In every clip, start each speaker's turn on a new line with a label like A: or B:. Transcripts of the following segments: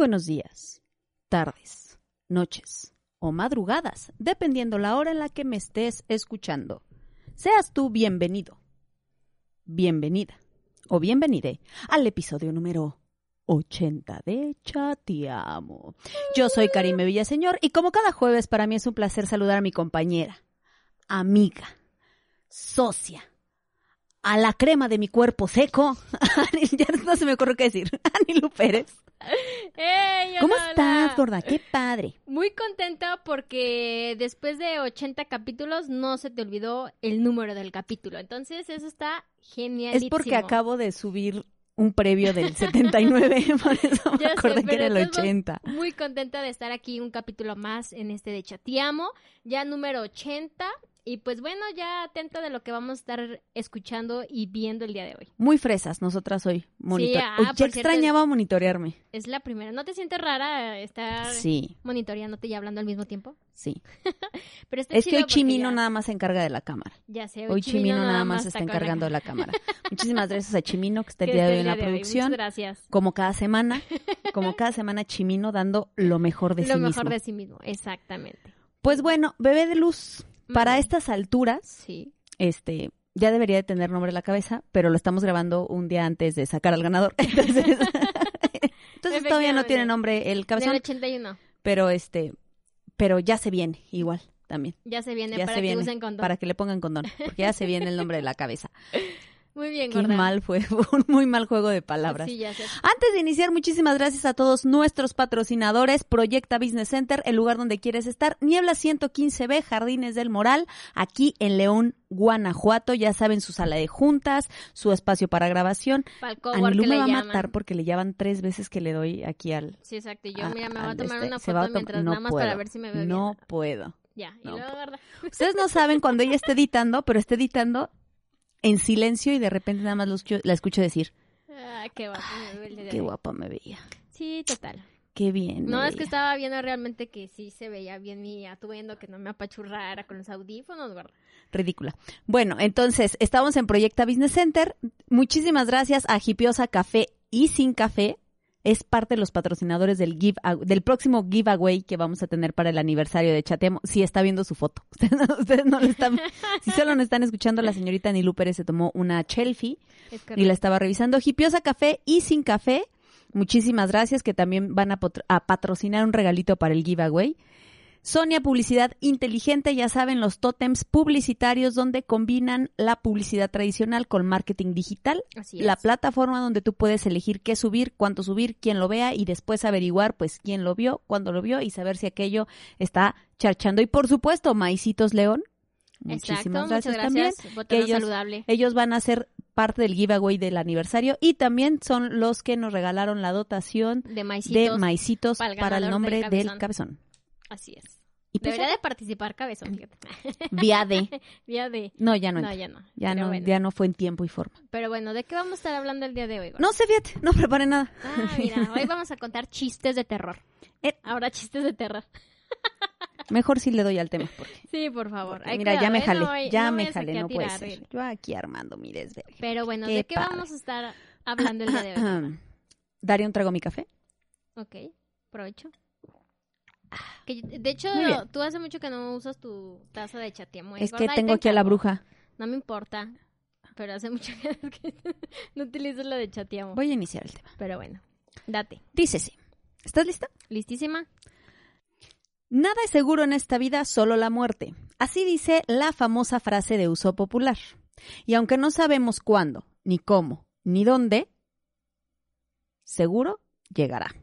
A: Buenos días, tardes, noches o madrugadas, dependiendo la hora en la que me estés escuchando. Seas tú bienvenido, bienvenida o bienvenide al episodio número 80 de Chateamo. Yo soy Karime Villaseñor y como cada jueves para mí es un placer saludar a mi compañera, amiga, socia, a la crema de mi cuerpo seco. ya no se me ocurre qué decir. Anilu Pérez.
B: ¡Hey,
A: ¿Cómo
B: hola,
A: estás, gorda? Qué padre.
B: Muy contenta porque después de 80 capítulos no se te olvidó el número del capítulo. Entonces eso está genial.
A: Es porque acabo de subir un previo del 79, por eso me
B: sé,
A: acordé que era el
B: de todos modos,
A: 80.
B: Muy contenta de estar aquí un capítulo más en este de Chateamo, ya número 80. Y pues bueno, ya atenta de lo que vamos a estar escuchando y viendo el día de hoy.
A: Muy fresas nosotras hoy. Monitor...
B: ah,
A: Uy,
B: por
A: ya
B: cierto,
A: extrañaba monitorearme.
B: Es la primera. ¿No te sientes rara estar
A: Sí,
B: monitoreándote y hablando al mismo tiempo?
A: sí.
B: Pero está
A: Es que hoy Chimino
B: ya-
A: nada más se encarga de la cámara.
B: Ya sé,
A: Hoy Chimino nada más
B: está
A: está encargando de la cámara. Muchísimas gracias a Chimino que está el día de hoy en la producción.
B: Muchas gracias.
A: Como cada semana, como cada semana Chimino dando lo mejor de
B: Lo
A: sí
B: mejor
A: mismo.
B: de sí mismo, exactamente.
A: Pues bueno, bebé de luz, para estas alturas,
B: Sí.
A: este, ya debería de tener nombre en la cabeza, pero lo estamos grabando un día antes de sacar al ganador. Entonces, entonces todavía no tiene nombre el
B: Del
A: cabezón,
B: 81.
A: pero este, pero ya se viene igual también.
B: Ya se viene
A: Ya
B: para
A: se
B: que
A: viene
B: usen condón.
A: para que le pongan condón, porque ya se viene el nombre de la cabeza.
B: Muy bien,
A: Qué
B: gorda.
A: mal fue, fue un muy mal juego de palabras.
B: Sí, ya sé.
A: Antes de iniciar, muchísimas gracias a todos nuestros patrocinadores, Proyecta Business Center, el lugar donde quieres estar, Niebla 115B, Jardines del Moral, aquí en León, Guanajuato, ya saben su sala de juntas, su espacio para grabación. Anilú
B: que
A: me va a
B: llaman.
A: matar porque le llevan tres veces que le doy aquí al...
B: Sí, exacto. Y yo,
A: a-
B: mira, me voy a tomar
A: este,
B: una
A: a
B: foto
A: tom-
B: mientras
A: no
B: nada más
A: puedo,
B: para ver si me veo
A: No
B: bien.
A: puedo.
B: Ya, y
A: no
B: luego.
A: Ustedes no saben cuando ella está editando, pero está editando en silencio y de repente nada más lo escucho- la escucho decir,
B: Ah, qué me el día de
A: qué guapa me veía,
B: Sí, total.
A: qué bien. me
B: No, es que
A: veía".
B: estaba viendo realmente que sí se veía bien mi atuendo, que no me apachurrara con los audífonos, gorda.
A: ridícula. Bueno, entonces, estamos en Proyecta Business Center. Muchísimas gracias a Hipiosa Café y Sin Café. Es parte de los patrocinadores del give del próximo giveaway que vamos a tener para el aniversario de Chatemo. Sí, está viendo su foto. Ustedes no, ustedes no lo están, si solo no están escuchando, la señorita Nilu Pérez se tomó una
B: Es
A: y la estaba revisando. Hipiosa Café y Sin Café. Muchísimas gracias que también van a, a patrocinar un regalito para el giveaway. Sonia Publicidad Inteligente, ya saben, los tótems publicitarios donde combinan la publicidad tradicional con marketing digital.
B: Así
A: La plataforma donde tú puedes elegir qué subir, cuánto subir, quién lo vea y después averiguar pues quién lo vio, cuándo lo vio y saber si aquello está charchando. Y por supuesto, Maicitos León.
B: Exacto,
A: Muchísimas
B: muchas
A: gracias, también.
B: gracias. Botella
A: ellos-
B: saludable.
A: Ellos van a ser parte del giveaway del aniversario y también son los que nos regalaron la dotación
B: De maicitos.
A: de maicitos
B: para el
A: nombre
B: del
A: del
B: cabezón. Así es.
A: Y pues
B: Debería
A: ya,
B: de participar cabezón, fíjate.
A: vía de.
B: Ya de...
A: No, ya no.
B: No, ya no.
A: Ya no,
B: bueno.
A: ya no fue en tiempo y forma.
B: Pero bueno, ¿de qué vamos a estar hablando el día de hoy?
A: No sé, fíjate, no preparé nada.
B: Ah, mira, hoy vamos a contar chistes de terror.
A: Eh.
B: Ahora chistes de terror.
A: Mejor sí le doy al tema. Porque,
B: Sí, por favor. Ay,
A: mira, ya me jalé,
B: No voy-
A: ya
B: no
A: me jalé, no puede
B: tirar,
A: ser.
B: eh.
A: Yo aquí armando mi desvergue.
B: Pero bueno, ¿de qué
A: padre.
B: vamos a estar hablando el día de hoy?
A: Daré un trago a mi café.
B: Ok, provecho. Que, de hecho, tú hace mucho que no usas tu taza de chateamo. ¿eh,
A: Es que
B: te
A: tengo aquí a la bruja.
B: No me importa, pero hace mucho que, no utilizo la de chateamo.
A: Voy a iniciar el tema.
B: Pero bueno, date.
A: Dice sí. ¿Estás lista?
B: ¿Listísima?
A: Nada es seguro en esta vida, solo la muerte. Así dice la famosa frase de uso popular. Y aunque no sabemos cuándo, ni cómo, ni dónde, seguro llegará.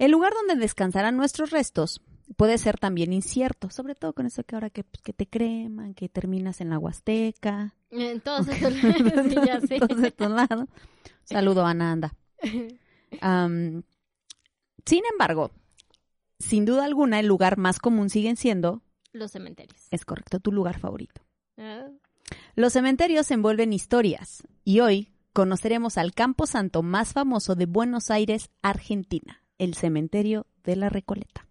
A: El lugar donde descansarán nuestros restos puede ser también incierto, sobre todo con eso que ahora que, pues, que te creman, que terminas en la Huasteca.
B: En todos estos sí,
A: lados. Saludo a Nanda. Am, sin embargo, sin duda alguna, el lugar más común siguen siendo,
B: Los cementerios.
A: es correcto, tu lugar favorito.
B: Ah,
A: Los cementerios envuelven historias y hoy conoceremos al campo santo más famoso de Buenos Aires, Argentina, el cementerio de la Recoleta.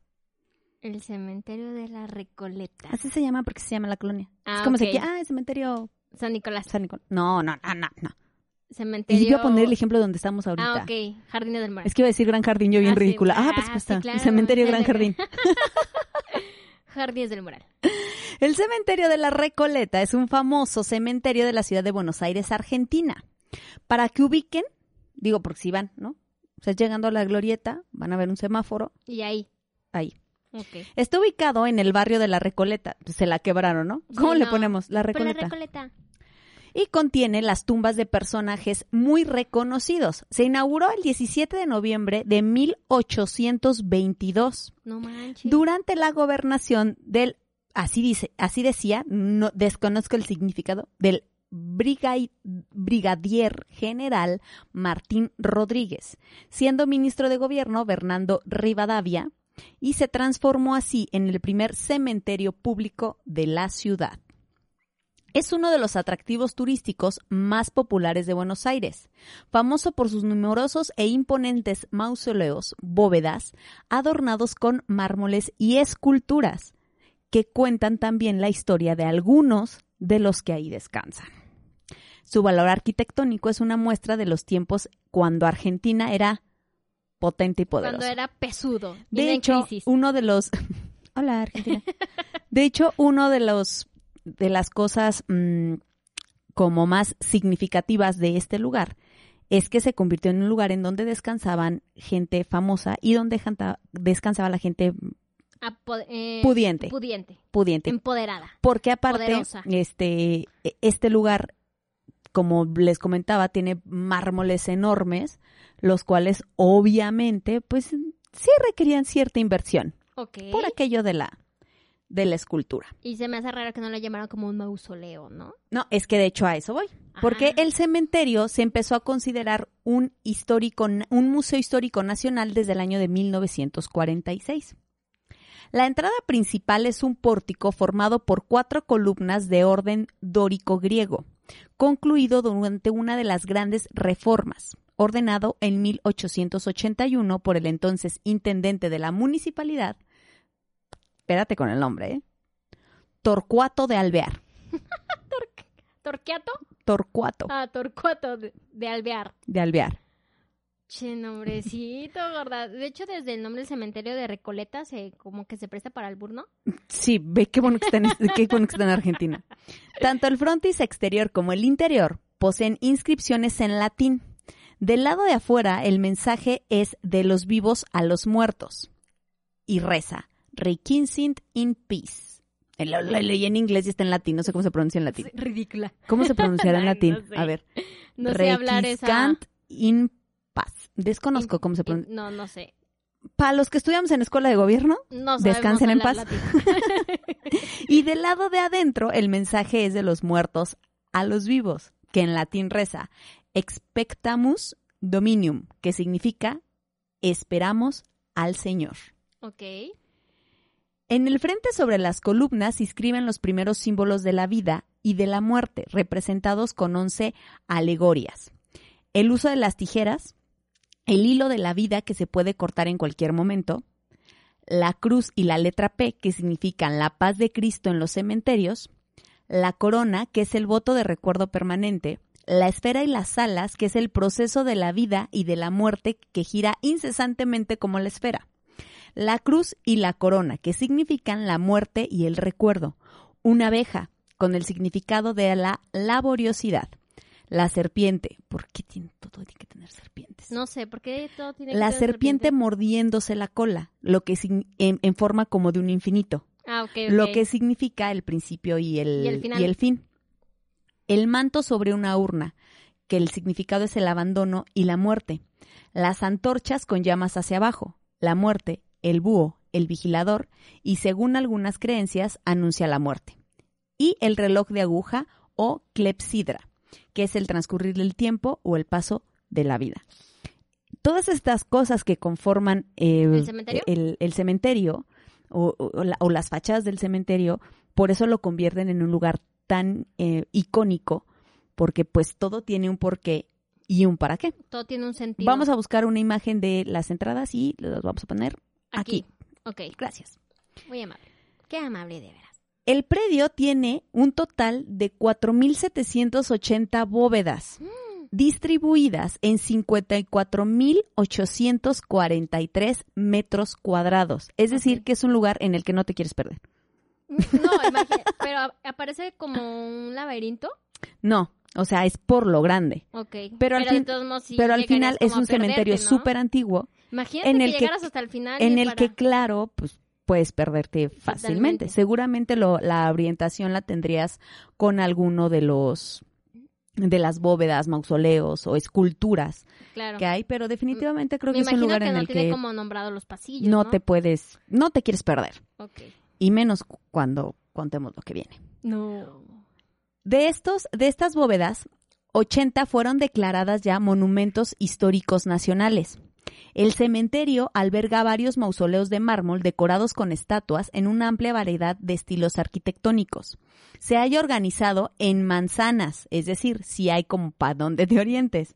B: El cementerio de la Recoleta.
A: Así se llama porque se llama la colonia.
B: Ah,
A: es como
B: ok.
A: si que, ah, el cementerio
B: San Nicolás.
A: San Nicolás. No, no, no, no, no.
B: Cementerio.
A: Y iba a poner el ejemplo donde estamos ahorita.
B: Ah, ok. Jardines del Mar.
A: Es que iba a decir Gran Jardín, yo bien
B: Ah,
A: ridícula. Ah,
B: ah,
A: pues, pues
B: sí,
A: está.
B: claro.
A: El cementerio Gran Jardín.
B: Jardines del Moral.
A: El cementerio de la Recoleta es un famoso cementerio de la ciudad de Buenos Aires, Argentina. Para que ubiquen, digo porque si van, ¿no? O sea, llegando a la glorieta, van a ver un semáforo
B: Y ahí.
A: ahí. Está ubicado en el barrio de la Recoleta. Se la quebraron, ¿no?
B: Sí,
A: ¿Cómo le
B: no.
A: ponemos? La
B: Pues
A: Recoleta.
B: la Recoleta.
A: y contiene las tumbas de personajes muy reconocidos. Se inauguró el 17 de noviembre de 1822
B: No manches.
A: durante la gobernación del, así dice, así decía, no desconozco el significado, del brigadier general Martín Rodríguez, siendo ministro de gobierno Bernardo Rivadavia, y se transformó así en el primer cementerio público de la ciudad. Es uno de los atractivos turísticos más populares de Buenos Aires, famoso por sus numerosos e imponentes mausoleos, bóvedas, adornados con mármoles y esculturas, que cuentan también la historia de algunos de los que ahí descansan. Su valor arquitectónico es una muestra de los tiempos cuando Argentina era potente y poderosa.
B: Cuando era pesudo.
A: De hecho,
B: crisis.
A: uno de los Hola, Argentina. De hecho, uno de los de las cosas mm, como más significativas de este lugar es que se convirtió en un lugar en donde descansaban gente famosa y donde janta- descansaba la gente
B: eh,
A: pudiente.
B: Pudiente.
A: pudiente.
B: Empoderada.
A: Porque aparte,
B: Poderosa.
A: este, este lugar, como les comentaba, tiene mármoles enormes, los cuales obviamente, pues sí requerían cierta inversión
B: Ok.
A: por aquello de la, de la escultura.
B: Y se me hace raro que no lo llamaran como un mausoleo, ¿no?
A: No, es que de hecho a eso voy. Porque el cementerio se empezó a considerar un histórico, un museo histórico nacional desde el año de 1946. La entrada principal es un pórtico formado por cuatro columnas de orden dórico griego, concluido durante una de las grandes reformas, ordenado en 1881 por el entonces intendente de la municipalidad. Espérate con el nombre, ¿eh? Torcuato de Alvear.
B: ¿Torqueato?
A: Torcuato
B: Ah, Torcuato de, de Alvear.
A: de Alvear.
B: Che, nombrecito, gorda. De hecho, desde el nombre del cementerio de Recoleta se como que se presta para el burno.
A: Sí, ve qué bueno que está en, qué bueno que está en Argentina. Tanto el frontis exterior como el interior poseen inscripciones en latín. Del lado de afuera, el mensaje es de los vivos a los muertos. Y reza, Requiescent in peace. Lo, lo leí en inglés y está en latín, no sé cómo se pronuncia en latín.
B: Ridícula.
A: ¿Cómo se pronunciará en
B: Ay,
A: latín?
B: no sé.
A: A ver.
B: No sé hablar esa...
A: In. Desconozco cómo se pronuncia.
B: No, no sé.
A: Para los que estudiamos en escuela de gobierno,
B: No
A: Descansen en paz. Y del lado de adentro, el mensaje es de los muertos a los vivos, que en latín reza expectamus dominium, que significa esperamos al Señor.
B: ok.
A: En el frente sobre las columnas se inscriben los primeros símbolos de la vida y de la muerte, representados con once alegorias. El uso de las tijeras, el hilo de la vida que se puede cortar en cualquier momento, la cruz y la letra P, que significan la paz de Cristo en los cementerios, la corona, que es el voto de recuerdo permanente, la esfera y las alas, que es el proceso de la vida y de la muerte que gira incesantemente como la esfera, la cruz y la corona, que significan la muerte y el recuerdo, una abeja, con el significado de la laboriosidad, la serpiente, ¿por qué tiene todo tiene que tener serpientes?
B: No sé, ¿por qué todo tiene que
A: la
B: ser
A: serpiente, mordiéndose la cola, lo que en, en forma como de un infinito,
B: Ah, ok, ok.
A: lo que significa el principio y el,
B: Y el final.
A: y el fin. El manto sobre una urna, que el significado es el abandono y la muerte. Las antorchas con llamas hacia abajo, la muerte, el búho, el vigilador, y según algunas creencias, anuncia la muerte. Y el reloj de aguja o clepsidra, que es el transcurrir del tiempo o el paso de la vida. Todas estas cosas que conforman eh,
B: ¿El cementerio?
A: el- el cementerio o, o la- o las fachadas del cementerio, por eso lo convierten en un lugar tan eh, icónico, porque pues todo tiene un porqué y un para qué.
B: Todo tiene un sentido.
A: Vamos a buscar una imagen de las entradas y las vamos a poner aquí.
B: Ok,
A: Gracias.
B: muy amable. Qué amable de veras.
A: El predio tiene un total de 4.780 bóvedas distribuidas en 54.843 metros cuadrados. Es decir, que es un lugar en el que no te quieres perder.
B: No, imagi- pero aparece como un laberinto.
A: No, o sea, es por lo grande.
B: Ok.
A: Pero al
B: de
A: fin-
B: todos modos sí
A: Pero al
B: llegarías
A: final es un
B: perderte,
A: cementerio
B: ¿no?
A: súper antiguo
B: Imagínate
A: en
B: que
A: el que-
B: llegaras hasta el final.
A: en el
B: para-
A: que, claro, pues puedes perderte fácilmente.
B: Totalmente.
A: Seguramente lo, la orientación la tendrías con alguno de los de las bóvedas, mausoleos o esculturas
B: Claro.
A: que hay, pero definitivamente creo
B: Me
A: que es un lugar
B: que
A: en
B: no
A: el
B: tiene
A: que
B: como nombrado los pasillos,
A: no
B: ¿no?
A: te puedes, no te quieres perder, y menos cu- cuando contemos lo que viene.
B: No.
A: De estos, de estas bóvedas, 80 fueron declaradas ya monumentos históricos nacionales. El cementerio alberga varios mausoleos de mármol decorados con estatuas en una amplia variedad de estilos arquitectónicos. Se halla organizado en manzanas, es decir, si hay como para donde te orientes,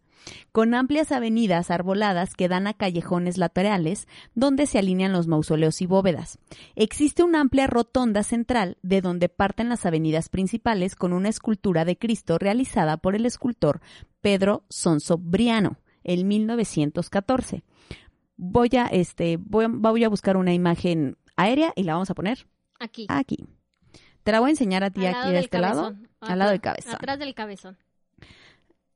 A: con amplias avenidas arboladas que dan a callejones laterales donde se alinean los mausoleos y bóvedas. Existe una amplia rotonda central de donde parten las avenidas principales con una escultura de Cristo realizada por el escultor Pedro Sonso Briano en 1914. Voy a, este, voy a, voy a buscar una imagen aérea y la vamos a poner
B: Aquí.
A: aquí. Te la voy a enseñar a ti
B: Al
A: aquí de este lado. al lado del cabezón.
B: Atrás del cabezón.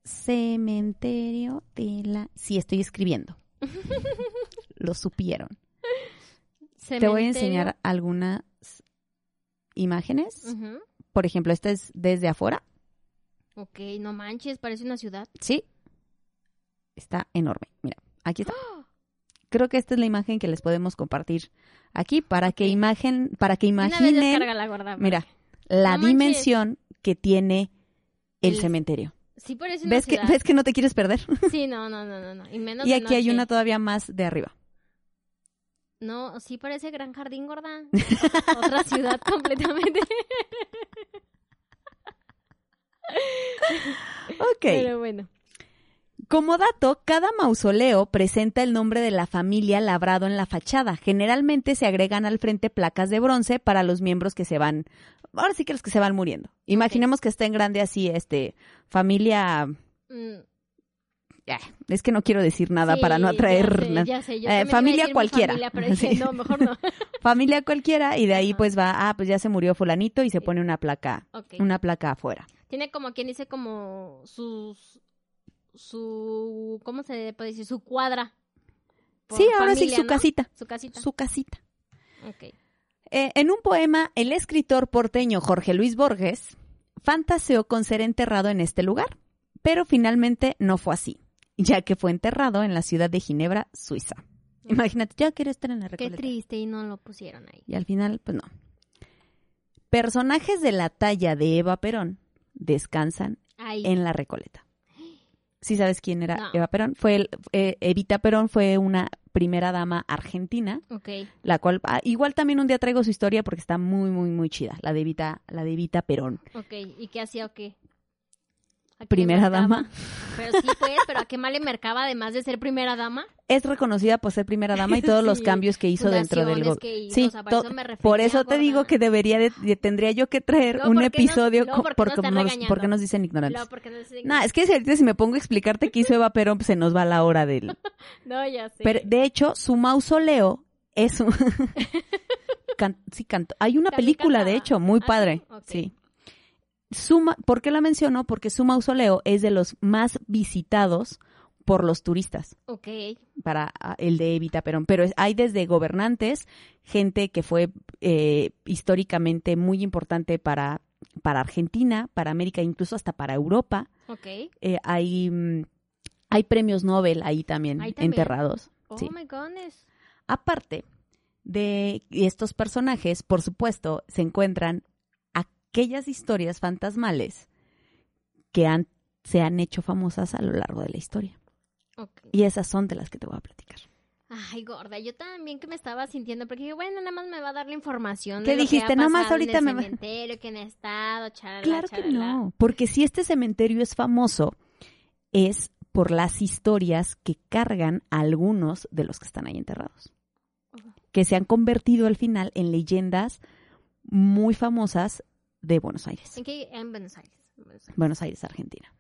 A: Cementerio de la... Sí, estoy escribiendo. Lo supieron. Te voy a
B: Cementerio.
A: enseñar algunas imágenes. Por ejemplo, esta es desde afuera.
B: Ok, no manches, parece una ciudad.
A: Sí. Está enorme. Mira, aquí está. Creo que esta es la imagen que les podemos compartir aquí para que imagen, para que imaginen,
B: descarga la gorda.
A: mira, la
B: No manches.
A: dimensión que tiene el,
B: El-
A: cementerio.
B: Sí parece una
A: ¿Ves que. ¿Ves que no te quieres perder?
B: Sí, no, no, no, no. Y menos
A: y aquí hay una todavía más de arriba.
B: No, sí parece Gran Jardín, gorda. Otra ciudad completamente.
A: Ok.
B: Pero bueno.
A: Como dato, cada mausoleo presenta el nombre de la familia labrado en la fachada. Generalmente se agregan al frente placas de bronce para los miembros que se van, ahora sí que los que se van muriendo. Imaginemos que está en grande así, este, familia,
B: mm,
A: eh, es que no quiero decir nada
B: sí,
A: para no atraer
B: ya sé, ya sé,
A: Eh,
B: a
A: familia cualquiera.
B: familia, pero dije,
A: Sí.
B: no, mejor no.
A: familia cualquiera y de ahí pues va, ah, pues ya se murió fulanito y se pone una placa, una placa afuera.
B: Tiene como quien dice como sus su ¿cómo se puede decir? Su cuadra.
A: sí, ahora sí, su
B: ¿no?
A: casita,
B: Su casita.
A: su casita. Eh, en un poema, el escritor porteño Jorge Luis Borges fantaseó con ser enterrado en este lugar, pero finalmente no fue así, ya que fue enterrado en la ciudad de Ginebra, Suiza. Imagínate, ya quiero estar en la
B: Qué
A: Recoleta.
B: triste y no lo pusieron ahí.
A: Y al final, pues no. Personajes de la talla de Eva Perón descansan
B: Ahí.
A: en la Recoleta. ¿Sí sabes quién era
B: No.
A: Eva Perón? Fue el- eh, Evita Perón fue una primera dama argentina la cual ah, igual también un día traigo su historia porque está muy muy muy chida la de Evita la de Evita Perón
B: Ok. ¿Y qué hacía o qué? ¿A qué
A: primera dama
B: Pero sí, pues, pero ¿a qué más le marcaba además de ser primera dama?
A: es reconocida por ser primera dama y todos los cambios que hizo dentro del
B: que hizo,
A: sí
B: o sea, por eso me refería,
A: por eso te digo que debería de, de- tendría yo que traer un
B: ¿por qué nos-
A: episodio co-
B: ¿por qué
A: porque
B: nos
A: porque nos dicen ignorantes
B: No, porque
A: Nah, es que si ahorita si me pongo a explicarte qué hizo Eva Perón, pues se nos va la hora del...
B: No, ya sé.
A: Pero, de hecho, su mausoleo es un... Can- sí, canto. Hay una
B: También
A: película, de hecho, muy
B: ¿Ah, sí?
A: padre. Sí. Su ma- ¿Por qué la menciono? Porque su mausoleo es de los más visitados por los turistas
B: Ok.
A: para ah, el de Evita Perón. Pero hay desde gobernantes, gente que fue eh, históricamente muy importante para, para Argentina, para América, incluso hasta para Europa.
B: Ok.
A: Eh, hay, mm, hay premios Nobel ahí también,
B: Ahí también.
A: enterrados.
B: Oh
A: Sí.
B: my goodness.
A: Aparte de estos personajes, por supuesto, se encuentran aquellas historias fantasmales que han, se han hecho famosas a lo largo de la historia. Y esas son de las que te voy a platicar.
B: Ay, gorda, yo también que me estaba sintiendo, porque dije, bueno, nada más me va a dar la información.
A: ¿Qué
B: de lo
A: dijiste?
B: Que
A: Nada más ahorita
B: en
A: me
B: el
A: va-
B: cementerio, que han estado, charala,
A: Claro que no, porque si este cementerio es famoso, es por las historias que cargan a algunos de los que están ahí enterrados, que se han convertido al final en leyendas muy famosas de Buenos Aires,
B: ¿En qué? En Buenos Aires. en Buenos Aires.
A: Buenos Aires, Argentina.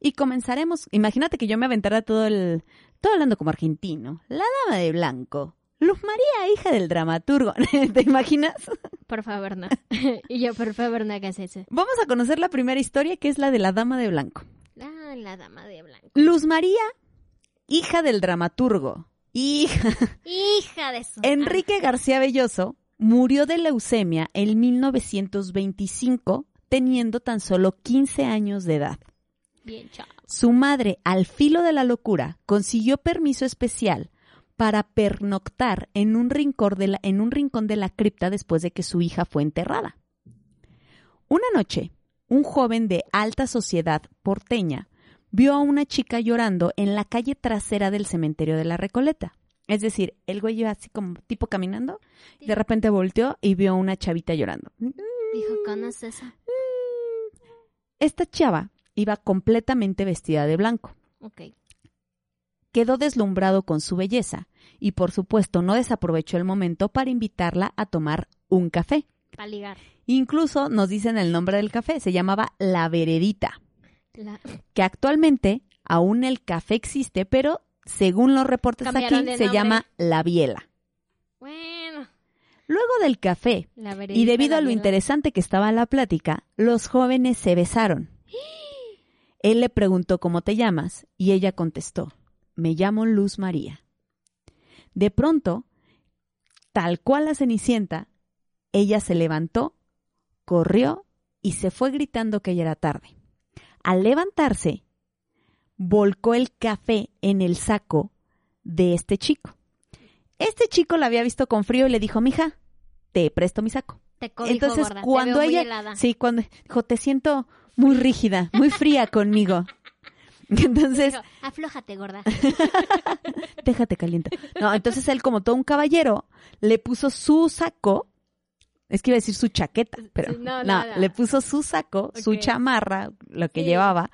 A: Y comenzaremos, imagínate que yo me aventara todo el, todo hablando como argentino, la dama de blanco, Luz María, hija del dramaturgo, ¿te imaginas?
B: Por favor, no. y yo, por favor, no hagas eso.
A: Vamos a conocer la primera historia que es la de la dama de blanco.
B: Ah, la dama de blanco.
A: Luz María, hija del dramaturgo, hija.
B: Hija de su...
A: Enrique García Belloso murió de leucemia en 1925, teniendo tan solo 15 años de edad.
B: Bien, chao.
A: Su madre, al filo de la locura, consiguió permiso especial para pernoctar en un rincón de la, en un rincón de la cripta después de que su hija fue enterrada. Una noche, un joven de alta sociedad porteña vio a una chica llorando en la calle trasera del cementerio de la Recoleta. Es decir, el güey iba así como tipo caminando, y de repente volteó y vio a una chavita llorando.
B: Dijo, ¿conoces eso?
A: Esta chava iba completamente vestida de blanco.
B: Ok.
A: Quedó deslumbrado con su belleza y por supuesto no desaprovechó el momento para invitarla a tomar un café.
B: Para ligar.
A: Incluso nos dicen el nombre del café, se llamaba La Veredita,
B: La-
A: que actualmente aún el café existe, pero según los reportes
B: Cambiaron
A: aquí se llama La Biela.
B: Bueno.
A: Luego del café y debido a lo interesante que estaba la plática, los jóvenes se besaron. Él le preguntó cómo te llamas y ella contestó, me llamo Luz María. De pronto, tal cual la cenicienta, ella se levantó, corrió y se fue gritando que ya era tarde. Al levantarse, volcó el café en el saco de este chico. Este chico la había visto con frío y le dijo, mija, te presto mi saco.
B: Te
A: Entonces,
B: gorda. Te
A: cuando
B: muy
A: ella,
B: helada.
A: sí, cuando dijo, te siento muy rígida, muy fría conmigo. Entonces,
B: aflójate, gorda.
A: déjate caliente. No, entonces él, como todo un caballero, le puso su saco. Es que iba a decir su chaqueta, pero
B: no,
A: no, le puso su saco, su chamarra, lo que
B: Sí.
A: llevaba.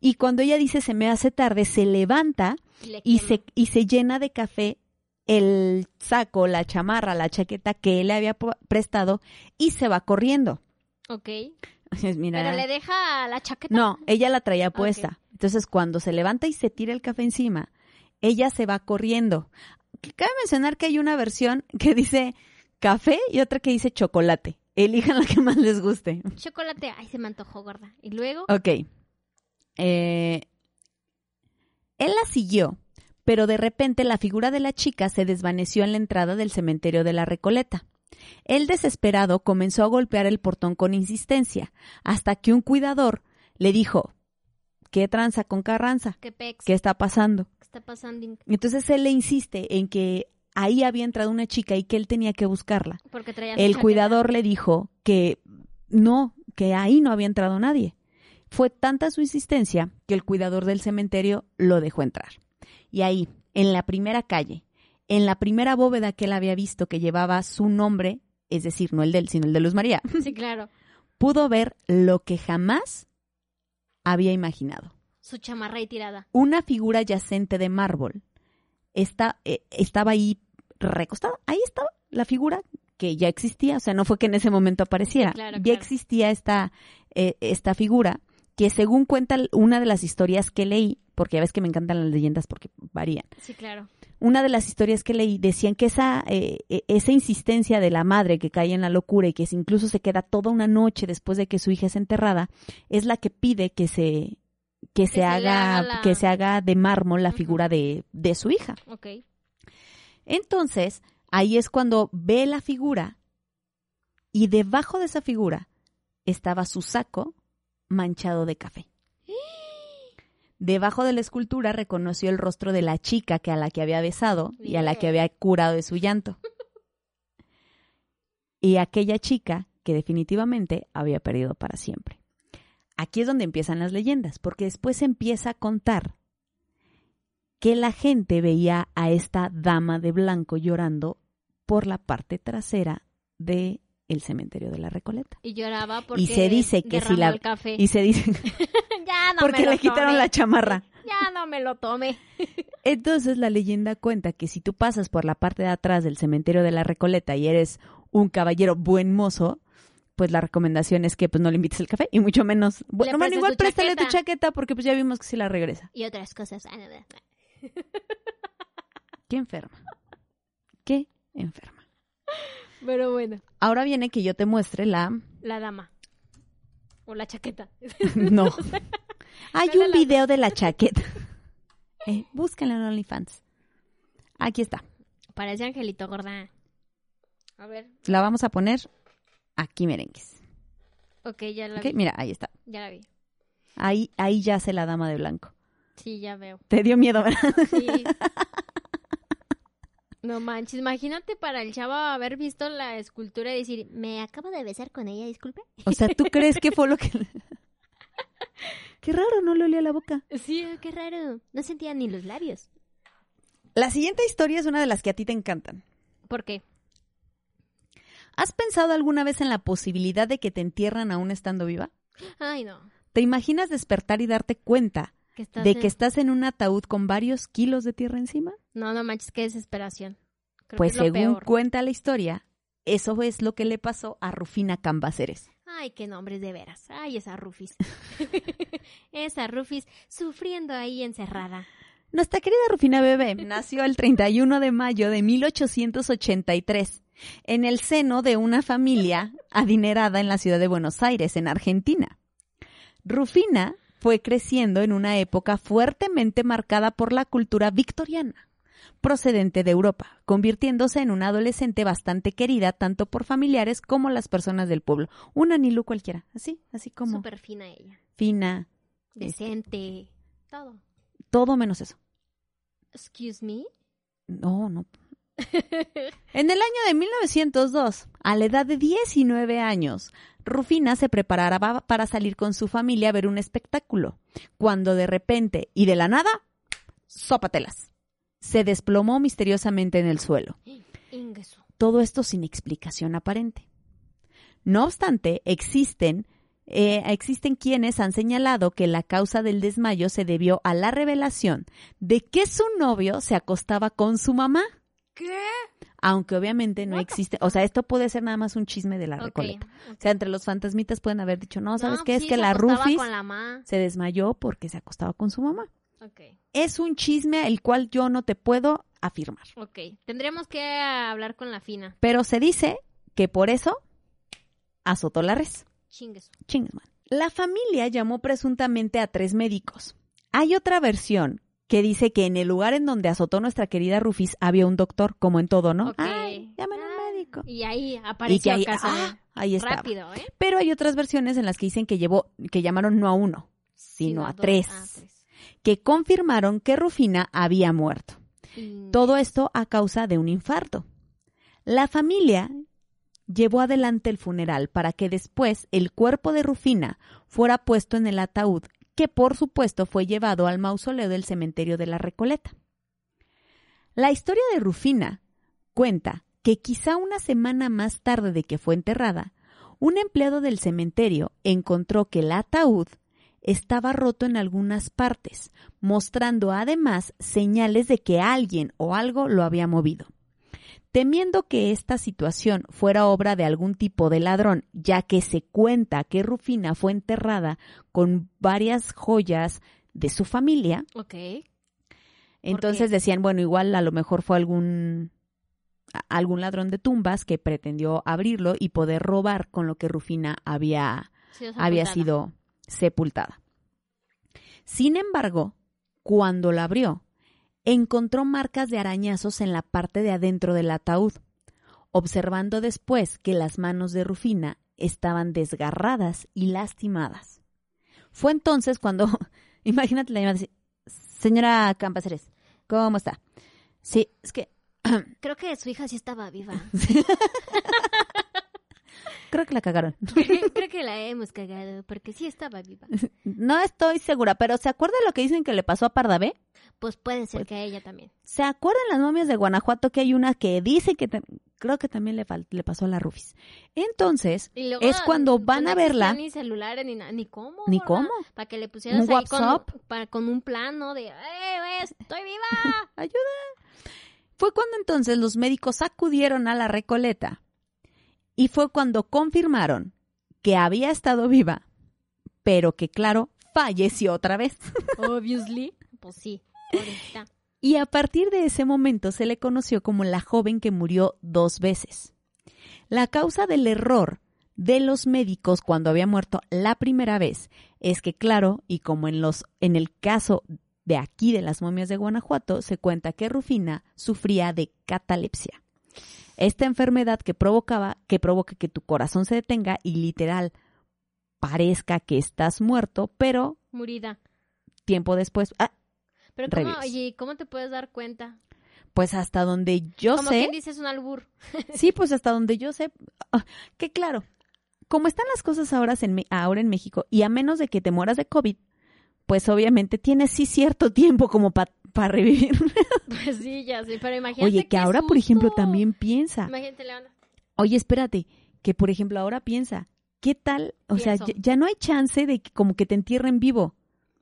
A: Y cuando ella dice se me hace tarde, se levanta
B: Y le
A: y
B: quema.
A: se, y se llena de café el saco, la chamarra, la chaqueta que él le había prestado y se va corriendo.
B: Ok.
A: Mira,
B: Pero le deja la chaqueta.
A: no, ella la traía puesta. Entonces, cuando se levanta y se tira el café encima, ella se va corriendo. Cabe mencionar que hay una versión que dice café y otra que dice chocolate. Elijan la que más les guste.
B: Chocolate. Ay, se me antojó, gorda. Y luego.
A: Ok. Eh, él la siguió, pero de repente la figura de la chica se desvaneció en la entrada del cementerio de la Recoleta. Él desesperado comenzó a golpear el portón con insistencia, hasta que un cuidador le dijo, ¿qué tranza con Carranza?
B: ¿Qué pex?
A: ¿Qué está pasando?
B: ¿Qué está pasando?
A: Entonces él le insiste en que ahí había entrado una chica y que él tenía que buscarla.
B: Porque traía su
A: El cuidador le dijo que no, que ahí no había entrado nadie. Fue tanta su insistencia que el cuidador del cementerio lo dejó entrar. Y ahí, en la primera calle, en la primera bóveda que él había visto que llevaba su nombre, es decir, no el de él, sino el de Luz María,
B: Sí, claro.
A: pudo ver lo que jamás había imaginado.
B: Su chamarra ahí tirada.
A: Una figura yacente de mármol está, eh, estaba ahí recostada. Ahí estaba la figura que ya existía, o sea, no fue que en ese momento apareciera,
B: Sí, claro,
A: ya
B: claro.
A: existía esta, eh, esta figura que según cuenta una de las historias que leí, porque ya ves que me encantan las leyendas porque varían,
B: Sí, claro.
A: una de las historias que leí decían que esa, eh, eh, esa insistencia de la madre que cae en la locura y que incluso se queda toda una noche después de que su hija es enterrada, es la que pide que se, que se, haga,
B: la-
A: que se haga de mármol la figura de, de su hija.
B: Ok.
A: Entonces, ahí es cuando ve la figura y debajo de esa figura estaba su saco manchado de café. Debajo de la escultura reconoció el rostro de la chica que a la que había besado y a la que había curado de su llanto. y aquella chica que definitivamente había perdido para siempre. Aquí es donde empiezan las leyendas, porque después empieza a contar que la gente veía a esta dama de blanco llorando por la parte trasera de el cementerio de la Recoleta.
B: Y lloraba porque
A: Y se dice que si la
B: el café.
A: y se dice
B: ya no
A: porque
B: me lo
A: le quitaron
B: tomé.
A: la chamarra.
B: Ya no me lo tomé.
A: Entonces la leyenda cuenta que si tú pasas por la parte de atrás del cementerio de la Recoleta y eres un caballero buen mozo, pues la recomendación es que pues no le invites el café y mucho menos, bueno, igual
B: tu
A: préstale tu
B: chaqueta.
A: porque pues ya vimos que si la regresa.
B: Y otras cosas. Ah.
A: Qué enferma. Qué enferma.
B: Pero bueno,
A: Ahora viene que yo te muestre la
B: la dama. O la chaqueta.
A: no. Hay
B: ¿Cuál es
A: un video de la chaqueta. Eh, en OnlyFans. Aquí está.
B: Parece angelito gorda. A ver.
A: La vamos a poner aquí merengues.
B: Ok, ya la
A: ¿Ok?
B: vi.
A: Mira, ahí está.
B: Ya la vi.
A: Ahí, ahí yace la dama de blanco.
B: Sí, ya veo.
A: Te dio miedo, ¿verdad?
B: Sí. No manches, imagínate para el chavo haber visto la escultura y decir, me acabo de besar con ella, disculpe.
A: O sea, ¿tú crees que fue lo que... Qué raro, no le olía la boca.
B: Sí, qué raro. No sentía ni los labios.
A: La siguiente historia es una de las que a ti te encantan.
B: ¿Por qué?
A: ¿Has pensado alguna vez en la posibilidad de que te entierran aún estando viva?
B: Ay, no.
A: ¿Te imaginas despertar y darte cuenta
B: Que estás
A: de
B: en-
A: que estás en un ataúd con varios kilos de tierra encima?
B: No, no manches, qué desesperación. Creo
A: pues
B: que es lo
A: según
B: peor.
A: cuenta la historia, eso es lo que le pasó a Rufina Cambaceres.
B: Ay, qué nombres de veras. Ay, esa Rufis. esa Rufis sufriendo ahí encerrada.
A: Nuestra querida Rufina Bebé nació el 31 de mayo de 1883 en el seno de una familia adinerada en la ciudad de Buenos Aires, en Argentina. Rufina fue creciendo en una época fuertemente marcada por la cultura victoriana, procedente de Europa, convirtiéndose en una adolescente bastante querida tanto por familiares como las personas del pueblo. Una Nilu cualquiera, así, así como
B: Súper fina ella.
A: fina,
B: Decente. Todo.
A: todo menos eso.
B: Excuse me.
A: No, no. En el año de 1902, a la edad de 19 años, Rufina se preparaba para salir con su familia a ver un espectáculo, cuando de repente y de la nada, sópatelas. Se desplomó misteriosamente en el suelo. Todo esto sin explicación aparente. No obstante, existen, eh, existen quienes han señalado que la causa del desmayo se debió a la revelación de que su novio se acostaba con su mamá.
B: ¿Qué?
A: Aunque obviamente no existe, o sea, esto puede ser nada más un chisme de la Recoleta. O sea, entre los fantasmitas pueden haber dicho, no, ¿sabes
B: No,
A: qué? Es que la Rufis
B: la
A: se desmayó porque se acostaba con su mamá.
B: Ok,
A: Es un chisme el cual yo no te puedo afirmar.
B: ok. Tendremos que hablar con la fina.
A: Pero se dice que por eso azotó la res.
B: Chinguesu.
A: Chingues, man. La familia llamó presuntamente a tres médicos. Hay otra versión que dice que en el lugar en donde azotó nuestra querida Rufis había un doctor, como en todo, ¿no?
B: Ok.
A: Ay, llamen a
B: Ah,
A: un médico.
B: Y ahí
A: Y
B: apareció
A: ahí,
B: casa.
A: ah, ahí estaba.
B: Rápido, ¿eh?
A: Pero hay otras versiones en las que dicen que llevó, que llamaron no a uno, sino a tres,
B: Ah, tres.
A: que confirmaron que Rufina había muerto.
B: Y-
A: Todo esto a causa de un infarto. La familia llevó adelante el funeral para que después el cuerpo de Rufina fuera puesto en el ataúd, que por supuesto fue llevado al mausoleo del cementerio de la Recoleta. La historia de Rufina cuenta que quizá una semana más tarde de que fue enterrada, un empleado del cementerio encontró que el ataúd estaba roto en algunas partes, mostrando además señales de que alguien o algo lo había movido. Temiendo que esta situación fuera obra de algún tipo de ladrón, ya que se cuenta que Rufina fue enterrada con varias joyas de su familia,
B: Ok.
A: entonces decían, bueno, igual a lo mejor fue algún algún ladrón de tumbas que pretendió abrirlo y poder robar con lo que Rufina había había sido sepultada. Sin embargo, cuando la abrió, encontró marcas de arañazos en la parte de adentro del ataúd, observando después que las manos de Rufina estaban desgarradas y lastimadas. Fue entonces cuando, imagínate la llamada, señora Campaceres, ¿cómo está? Sí, es que
B: Creo que su hija sí estaba viva.
A: creo que la cagaron.
B: Creo que la hemos cagado, porque sí estaba viva.
A: No estoy segura, pero ¿se acuerdan lo que dicen que le pasó a Pardavé?
B: Pues puede ser que a ella también.
A: ¿Se acuerdan las momias de Guanajuato que hay una que dice que creo que también le, le pasó a la Rufis? Entonces,
B: luego,
A: es cuando
B: pues,
A: van
B: no
A: a verla.
B: Ni celulares, ni nada, ni cómo.
A: Ni cómo.
B: Para que le pusieras
A: Un
B: ahí con,
A: WhatsApp.
B: para- con un plano de, ¡eh, estoy viva!
A: Ayuda. Fue cuando entonces los médicos acudieron a la Recoleta y fue cuando confirmaron que había estado viva, pero que claro, falleció otra vez.
B: Obviously. Pues sí,
A: Y a partir de ese momento se le conoció como la joven que murió dos veces. La causa del error de los médicos cuando había muerto la primera vez es que, claro, y como en, los, en el caso de aquí de las momias de Guanajuato, se cuenta que Rufina sufría de catalepsia. Esta enfermedad que provocaba, que provoca que tu corazón se detenga y literal parezca que estás muerto, pero
B: Murida.
A: tiempo después, ah,
B: Pero cómo, oye, ¿cómo te puedes dar cuenta?
A: pues hasta donde yo
B: Como
A: sé,
B: quien dices un albur.
A: Sí, pues hasta donde yo sé, ah, que claro, como están las cosas ahora en, ahora en México, y a menos de que te mueras de COVID, pues obviamente tienes sí cierto tiempo como para revivir.
B: Pues sí, ya sé, pero imagínate
A: Oye, que
B: qué
A: ahora, por ejemplo, también piensa.
B: Imagínate, Leona.
A: Oye, espérate, que por ejemplo ahora piensa, ¿qué tal? O sea, ya, ya no hay chance de que como que te entierren vivo,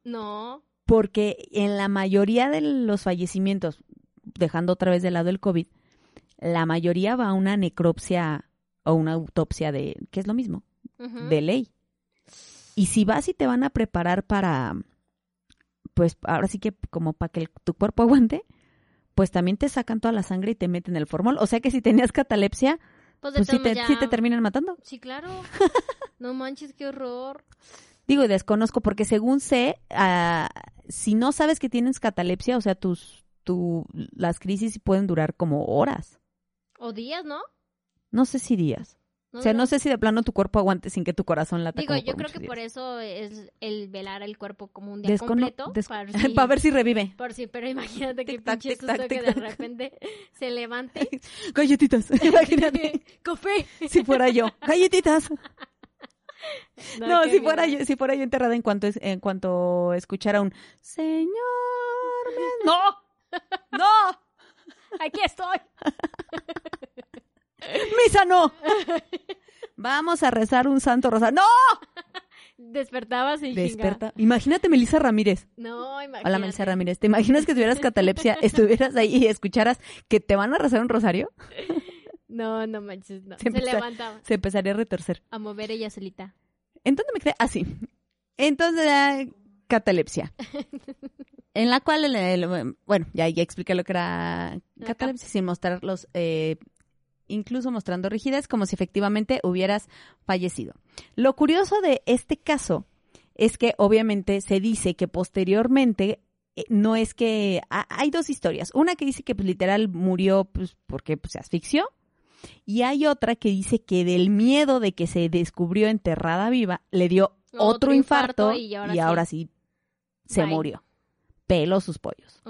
B: No,
A: porque en la mayoría de los fallecimientos, dejando otra vez de lado el COVID, la mayoría va a una necropsia o una autopsia de, que es lo mismo, de ley. Y si vas y te van a preparar para, pues ahora sí que como para que el- tu cuerpo aguante, pues también te sacan toda la sangre y te meten el formol. O sea que si tenías catalepsia,
B: Pues,
A: pues sí te, sí te terminan matando.
B: Sí, claro. No manches, qué horror.
A: Digo, y desconozco porque según sé, ah, si no sabes que tienes catalepsia, o sea, tus, tu, las crisis pueden durar como horas.
B: O días, ¿no?
A: No sé si días. o sea, no sé si de plano tu cuerpo aguante sin que tu corazón lata
B: Digo, yo creo que por eso es el velar el cuerpo como un día
A: Descono-
B: completo. para,
A: para ver si revive.
B: Por si, pero imagínate que pinche
A: tic-tac,
B: susto que de repente se levante.
A: Galletitas, imagínate.
B: ¡Café!
A: si fuera yo. Galletitas. No, si fuera yo, si fuera yo enterrada en cuanto es- en cuanto escuchara un Señor. me-". No. No.
B: Aquí estoy.
A: Misa no. Vamos a rezar un santo rosario. No.
B: Despertabas y
A: Desperta. Imagínate Melissa Ramírez.
B: No, imagínate.
A: Hola Melissa Ramírez. ¿Te imaginas que tuvieras catalepsia, estuvieras ahí y escucharas que te van a rezar un rosario?
B: No, no manches, no.
A: Se
B: levantaba
A: Se empezaría a retorcer.
B: a mover ella solita.
A: ¿En dónde me quedé? Ah, sí. Entonces, ah, catalepsia. En la cual, el- el- bueno, ya, ya expliqué lo que era catalepsia sin mostrar los, eh, incluso mostrando rigidez, como si efectivamente hubieras fallecido. Lo curioso de este caso es que obviamente se dice que posteriormente eh, no es que ha- hay dos historias. Una que dice que pues, literal murió pues, porque pues, se asfixió y hay otra que dice que del miedo de que se descubrió enterrada viva le dio otro,
B: Otro
A: infarto,
B: infarto
A: y ahora, sí. se
B: Bye.
A: murió. Peló sus pollos.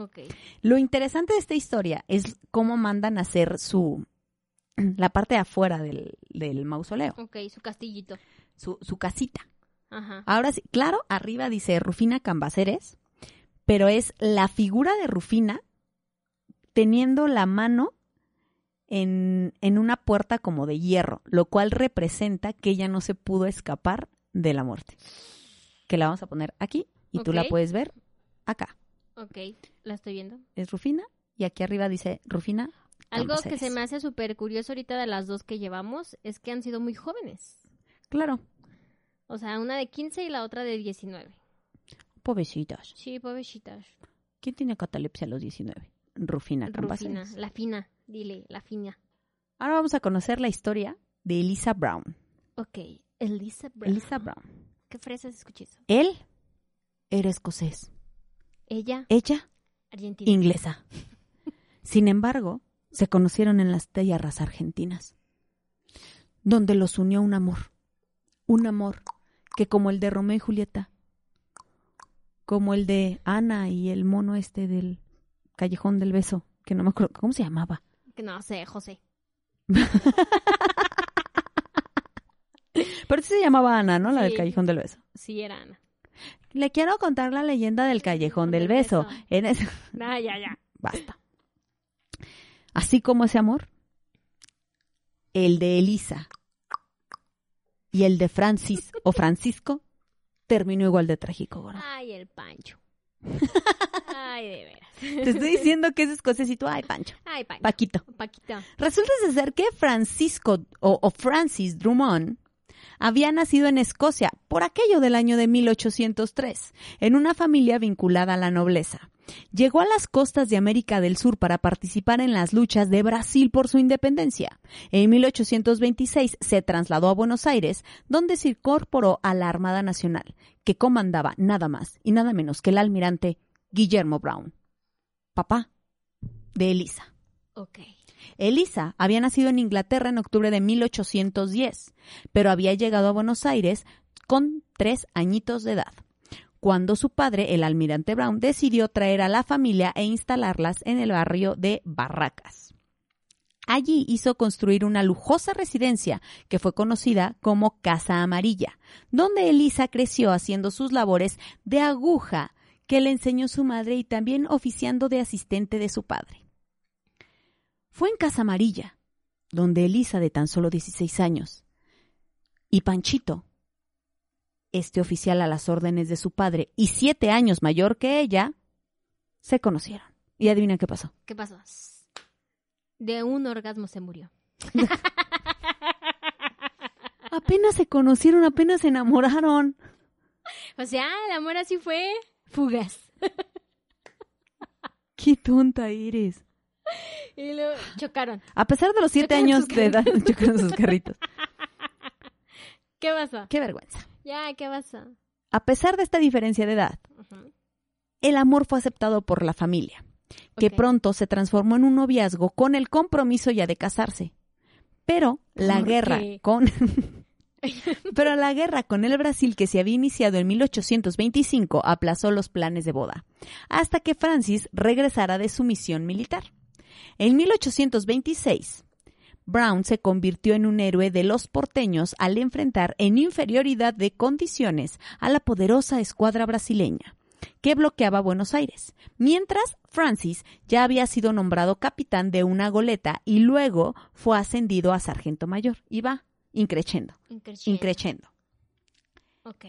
A: Lo interesante de esta historia es cómo mandan a hacer su la parte de afuera del, del mausoleo,
B: Ok, su castillito.
A: su, su casita.
B: Ajá.
A: Ahora sí, claro, arriba dice Rufina Cambaceres, pero es la figura de Rufina teniendo la mano en, en una puerta como de hierro, lo cual representa que ella no se pudo escapar de la muerte. Que la vamos a poner aquí y tú la puedes ver acá.
B: Ok, la estoy viendo.
A: Es Rufina y aquí arriba dice Rufina.
B: Algo que se me hace súper curioso ahorita de las dos que llevamos es que han sido muy jóvenes.
A: Claro,
B: O sea, una de 15 y la otra de 19.
A: pobrecitas.
B: Sí, pobrecitas.
A: ¿Quién tiene catalepsia a los 19? Rufina
B: Rufina, la fina, dile, la fina.
A: Ahora vamos a conocer la historia de Elisa Brown.
B: Ok, Elisa Brown.
A: Elisa Brown.
B: ¿Qué fresas escuché eso?
A: Él era escocés.
B: Ella,
A: Ella,
B: Argentina.
A: inglesa. Sin embargo, se conocieron en las tierras argentinas, donde los unió un amor. Un amor que como el de Romeo y Julieta, como el de Ana y el mono este del Callejón del Beso, que no me acuerdo, ¿cómo se llamaba?
B: Que no sé, José.
A: Pero sí se llamaba Ana, ¿no? La del. Callejón del Beso.
B: Sí, era Ana.
A: Le quiero contar la leyenda del Callejón del
B: Del
A: Beso.
B: Beso.
A: En ese...
B: Ah, ya, ya.
A: Basta. Así como ese amor, el de Elisa y el de Francis o Francisco terminó igual de trágico, gordo.
B: Ay, el Pancho. Ay, de veras.
A: Te estoy diciendo que es tú, ay, Pancho.
B: Ay, Pancho.
A: Paquito.
B: Paquito.
A: Resulta ser que Francisco o, o Francis Drummond había nacido en Escocia por aquello del año de 1803, en una familia vinculada a la nobleza. Llegó a las costas de América del Sur para participar en las luchas de Brasil por su independencia. En 1826 se trasladó a Buenos Aires, donde se incorporó a la Armada Nacional, que comandaba nada más y nada menos que el almirante Guillermo Brown, papá de Elisa.
B: Ok.
A: Elisa había nacido en Inglaterra en octubre de 1810, pero había llegado a Buenos Aires con tres añitos de edad, cuando su padre, el almirante Brown, decidió traer a la familia e instalarlas en el barrio de Barracas. Allí hizo construir una lujosa residencia que fue conocida como Casa Amarilla, donde Elisa creció haciendo sus labores de aguja que le enseñó su madre y también oficiando de asistente de su padre. Fue en Casa Amarilla, donde Elisa, de tan solo 16 años, y Panchito, este oficial a las órdenes de su padre y siete años mayor que ella, se conocieron. Y adivina qué pasó.
B: ¿Qué pasó? De un orgasmo se murió.
A: Apenas se conocieron, apenas se enamoraron.
B: O sea, el amor así fue fugaz.
A: Qué tonta eres.
B: Y luego chocaron.
A: A pesar de los siete
B: Chocaron
A: años de edad, chocaron sus carritos.
B: ¿Qué pasó?
A: Qué vergüenza.
B: Ya, ¿qué pasó?
A: A pesar de esta diferencia de edad, el amor fue aceptado por la familia, que pronto se transformó en un noviazgo con el compromiso ya de casarse. Pero la
B: ¿Por
A: guerra
B: qué?
A: con Pero la guerra con el Brasil que se había iniciado en 1825 aplazó los planes de boda, hasta que Francis regresara de su misión militar. En 1826, Brown se convirtió en un héroe de los porteños al enfrentar en inferioridad de condiciones a la poderosa escuadra brasileña que bloqueaba Buenos Aires, mientras Francis ya había sido nombrado capitán de una goleta y luego fue ascendido a sargento mayor. Iba increciendo,
B: Increciendo.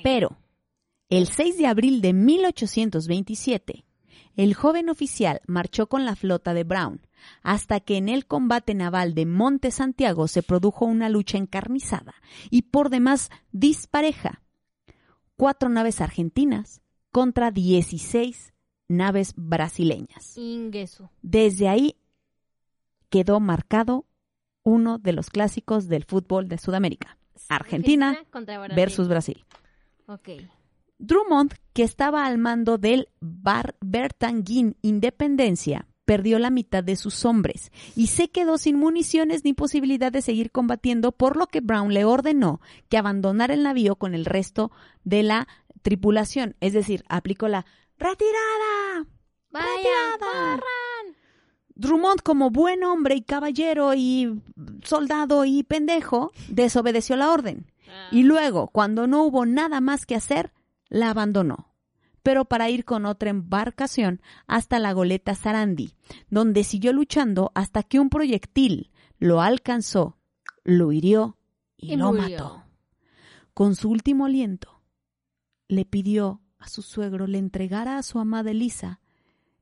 A: Pero, el 6 de abril de 1827, el joven oficial marchó con la flota de Brown, hasta que en el combate naval de Monte Santiago se produjo una lucha encarnizada y por demás dispareja. Cuatro naves argentinas contra 16 naves brasileñas.
B: Ingueso.
A: Desde ahí quedó marcado uno de los clásicos del fútbol de Sudamérica. Argentina
B: contra Brasil.
A: versus Brasil.
B: Ok.
A: Drummond, que estaba al mando del Bar Bertanguín Independencia, perdió la mitad de sus hombres y se quedó sin municiones ni posibilidad de seguir combatiendo, por lo que Brown le ordenó que abandonara el navío con el resto de la tripulación. Es decir, aplicó la retirada.
B: Vaya,
A: Retirada.
B: corran.
A: Drummond, como buen hombre y caballero y soldado y pendejo, desobedeció la orden.
B: Ah.
A: Y luego, cuando no hubo nada más que hacer, la abandonó. Pero para ir con otra embarcación hasta la goleta Sarandi, donde siguió luchando hasta que un proyectil lo alcanzó, lo hirió y,
B: Y
A: lo
B: murió.
A: mató. Con su último aliento, le pidió a su suegro le entregara a su amada Elisa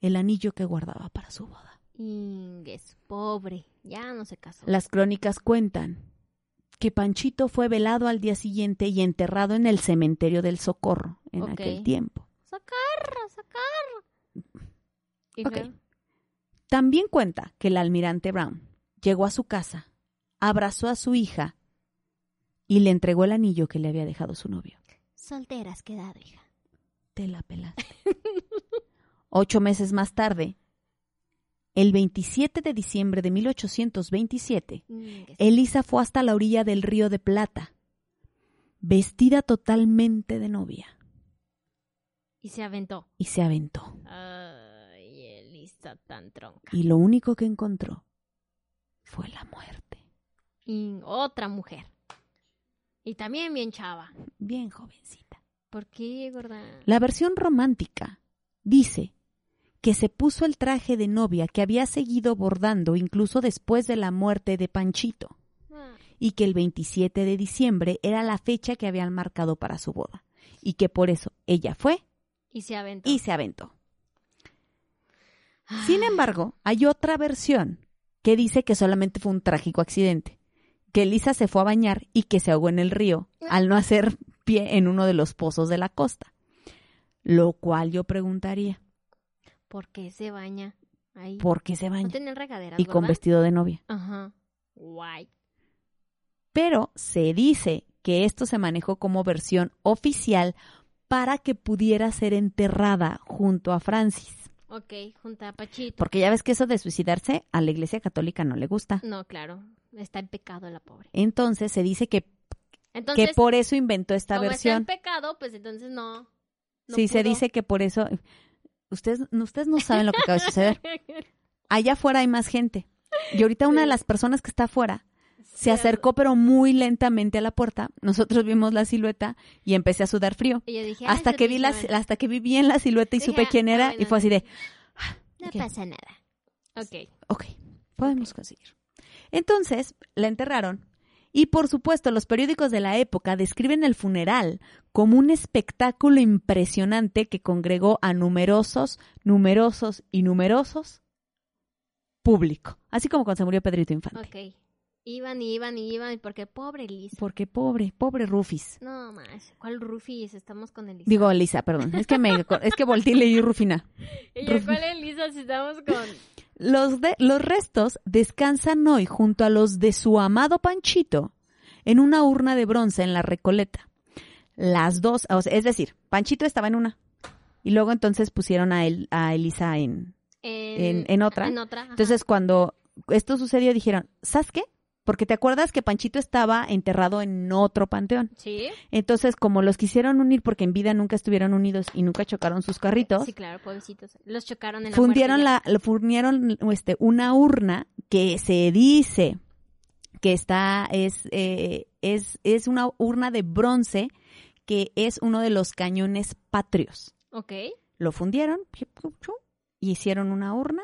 A: el anillo que guardaba para su boda.
B: Ingueso. Pobre. Ya no se casó.
A: Las crónicas cuentan que Panchito fue velado al día siguiente y enterrado en el cementerio del Socorro en aquel tiempo.
B: Socorro, socorro. ¿Y
A: Ok.
B: luego?
A: También cuenta que el almirante Brown llegó a su casa, abrazó a su hija y le entregó el anillo que le había dejado su novio.
B: Soltera has quedado, hija.
A: Te la pelaste. Ocho meses más tarde, el 27 de diciembre de 1827,
B: Ingueso.
A: Elisa fue hasta la orilla del río de Plata, vestida totalmente de novia,
B: Y se aventó.
A: y se aventó.
B: Ay, Elisa tan tronca.
A: Y lo único que encontró fue la muerte.
B: Y otra mujer. Y también bien chava.
A: bien jovencita.
B: ¿Por qué, gorda?
A: La versión romántica dice que se puso el traje de novia que había seguido bordando incluso después de la muerte de Panchito y que el 27 de diciembre era la fecha que habían marcado para su boda y que por eso ella fue
B: Y se aventó.
A: y se aventó. Sin embargo, hay otra versión que dice que solamente fue un trágico accidente, que Lisa se fue a bañar y que se ahogó en el río al no hacer pie en uno de los pozos de la costa. Lo cual yo preguntaría,
B: ¿Por qué se baña ahí?
A: ¿por qué se
B: ¿No
A: baña?
B: tenían regaderas,
A: Y con vestido de novia.
B: Ajá. Guay.
A: Pero se dice que esto se manejó como versión oficial para que pudiera ser enterrada junto a Francis.
B: Ok, junta a Pachito.
A: Porque ya ves que eso de suicidarse a la Iglesia Católica no le gusta.
B: No, claro. Está en pecado la pobre.
A: Entonces se dice que,
B: Entonces,
A: que por eso inventó esta
B: como está en
A: versión.
B: pecado, pues entonces no. no
A: sí, se dice que por eso... Ustedes, ustedes no saben lo que acaba de suceder. Allá afuera hay más gente. Y ahorita una de las personas que está afuera se acercó pero muy lentamente a la puerta. Nosotros vimos la silueta y empecé a sudar frío.
B: Y yo dije, "Ah,
A: Hasta que vi la, hasta que vi bien la silueta y
B: Dije,
A: supe quién
B: "Ah,
A: era
B: bueno,
A: y fue así de,
B: No
A: ok.
B: pasa nada. Ok.
A: ok, podemos conseguir. Entonces la enterraron y por supuesto los periódicos de la época describen el funeral como un espectáculo impresionante que congregó a numerosos, numerosos y numerosos público, así como cuando se murió Pedrito Infante.
B: Ok. Iban y iban y iban, porque pobre Lisa.
A: Porque pobre, pobre Rufis.
B: No más. ¿Cuál Rufis? Estamos con Elisa.
A: Digo, Elisa, perdón. Es que me es que volteé y leí Rufina.
B: ¿Y cuál Elisa si estamos con...?
A: Los, de, los restos descansan hoy junto a los de su amado Panchito en una urna de bronce en la Recoleta. Las dos, o sea, es decir, Panchito estaba en una y luego entonces pusieron a, él, a Elisa en... En- en otra.
B: En otra.
A: Entonces cuando esto sucedió dijeron, ¿sabes qué? Porque te acuerdas que Panchito estaba enterrado en otro panteón.
B: Sí.
A: Entonces, como los quisieron unir porque en vida nunca estuvieron unidos y nunca chocaron sus carritos,
B: Sí, claro, pobrecitos. Los chocaron en la
A: fundieron la, fundieron este una urna que se dice que está es eh, es es una urna de bronce que es uno de los cañones patrios.
B: Ok.
A: Lo fundieron y hicieron una urna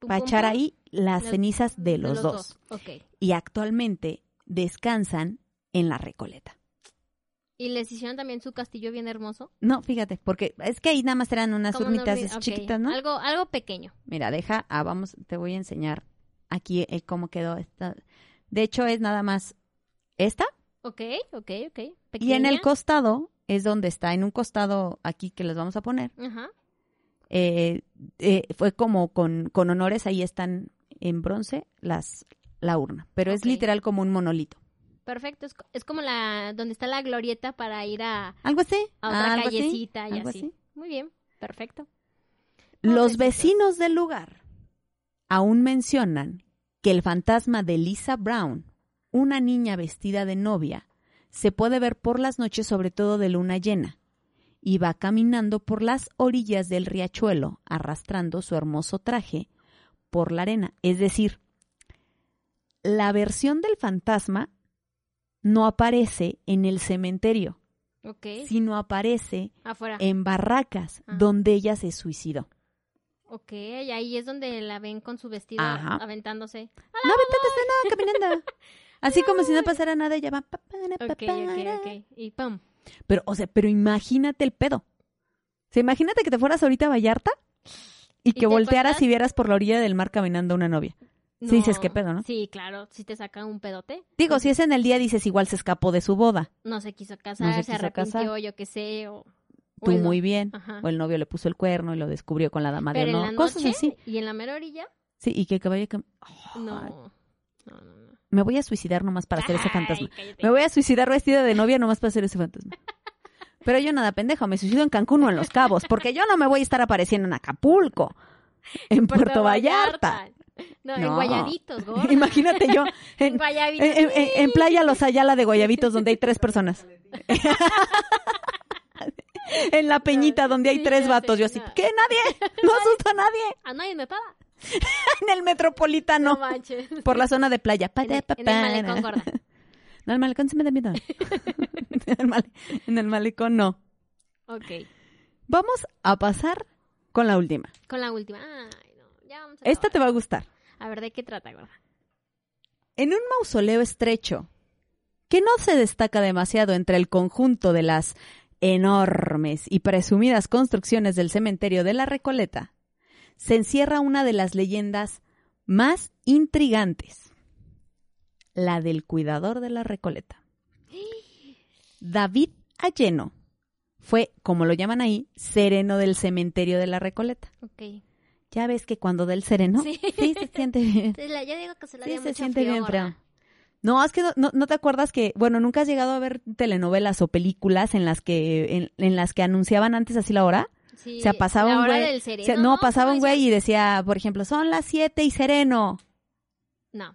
A: para echar ahí las cenizas de los, dos. Y actualmente descansan en la Recoleta.
B: ¿Y les hicieron también su castillo bien hermoso?
A: No, fíjate, porque es que ahí nada más eran unas urnitas chiquitas, ¿no?
B: Algo, algo pequeño.
A: Mira, deja, ah, vamos, te voy a enseñar aquí eh, cómo quedó esta. De hecho, es nada más esta.
B: Ok, ok, ok.
A: Y en el costado es donde está, en un costado aquí que les vamos a poner.
B: Ajá.
A: eh, eh, fue como con, con honores, ahí están en bronce las la urna. Pero es literal como un monolito.
B: Perfecto. Es, es como la donde está la glorieta para ir a,
A: ¿Algo así?
B: a otra
A: ¿Algo así?
B: callecita y
A: ¿Algo
B: así.
A: así?
B: Muy bien. Perfecto.
A: Los vecinos del lugar aún mencionan que el fantasma de Lisa Brown, una niña vestida de novia, se puede ver por las noches, sobre todo de luna llena, y va caminando por las orillas del riachuelo, arrastrando su hermoso traje por la arena. Es decir, la versión del fantasma no aparece en el cementerio, sino aparece
B: Afuera.
A: en barracas
B: Ah.
A: donde ella se suicidó.
B: Ok. Y ahí es donde la ven con su vestido
A: Ajá.
B: aventándose.
A: No, aventándose, no, caminando. Así como si no pasara nada, ella va. pa, para, pa,
B: Ok,
A: para.
B: ok, ok. Y pum.
A: Pero, o sea, pero imagínate el pedo. O sea, imagínate que te fueras ahorita a Vallarta y que
B: te
A: voltearas y vieras por la orilla del mar caminando una novia. Sí dices, ¿qué pedo, no?
B: Sí, claro. Si te sacan un pedote.
A: Digo, si es en el día, dices, igual se escapó de su boda.
B: No se quiso casar,
A: No se
B: se,
A: quiso
B: arrepintió,
A: casar.
B: yo qué sé. O,
A: Tú muy bien.
B: Ajá.
A: O el novio le puso el cuerno y lo descubrió con la dama de
B: en
A: honor. Cosas así.
B: y en la mera orilla,
A: Sí, y que caballo...
B: no. No, no, no.
A: Me voy a suicidar nomás para hacer ese fantasma.
B: cállate.
A: Me voy a suicidar vestida de novia nomás para hacer ese fantasma. Pero yo nada pendejo, me suicido en Cancún o en Los Cabos, porque yo no me voy a estar apareciendo en Acapulco, en Puerto, Vallarta.
B: No, en. Guayabitos, gorda.
A: Imagínate yo
B: En
A: en, Playa Los Ayala de Guayabitos, donde hay tres personas. en la Peñita, donde hay tres vatos. Yo así. ¿qué? Nadie, no asusto a nadie.
B: A nadie me paga.
A: En el metropolitano,
B: No manches.
A: por la zona de playa.
B: En el, en el malecón, gorda.
A: No, el malecón sí me da miedo. en, el male- en el malecón no.
B: Ok.
A: Vamos a pasar con la última.
B: Con la última. Ay, no. Ya vamos a
A: Esta te va a gustar.
B: A ver, ¿de qué trata, gorda?
A: En un mausoleo estrecho, que no se destaca demasiado entre el conjunto de las enormes y presumidas construcciones del cementerio de la Recoleta, se encierra una de las leyendas más intrigantes, la del cuidador de la Recoleta. David Alleno fue, como lo llaman ahí, sereno del cementerio de la Recoleta.
B: Ok.
A: Ya ves que cuando da el sereno,
B: Sí.
A: sí se siente bien.
B: Yo digo que se la
A: Sí, se
B: mucho
A: siente
B: frío,
A: bien, pero... No, es que no, no, no te acuerdas que, bueno, nunca has llegado a ver telenovelas o películas en las que, en, en las que anunciaban antes así la hora.
B: Sí,
A: o sea, pasaba
B: la
A: un güey.
B: del
A: o sea,
B: sereno,
A: no, pasaba un
B: ¿cómo
A: güey y decía, por ejemplo, son las siete y sereno.
B: No.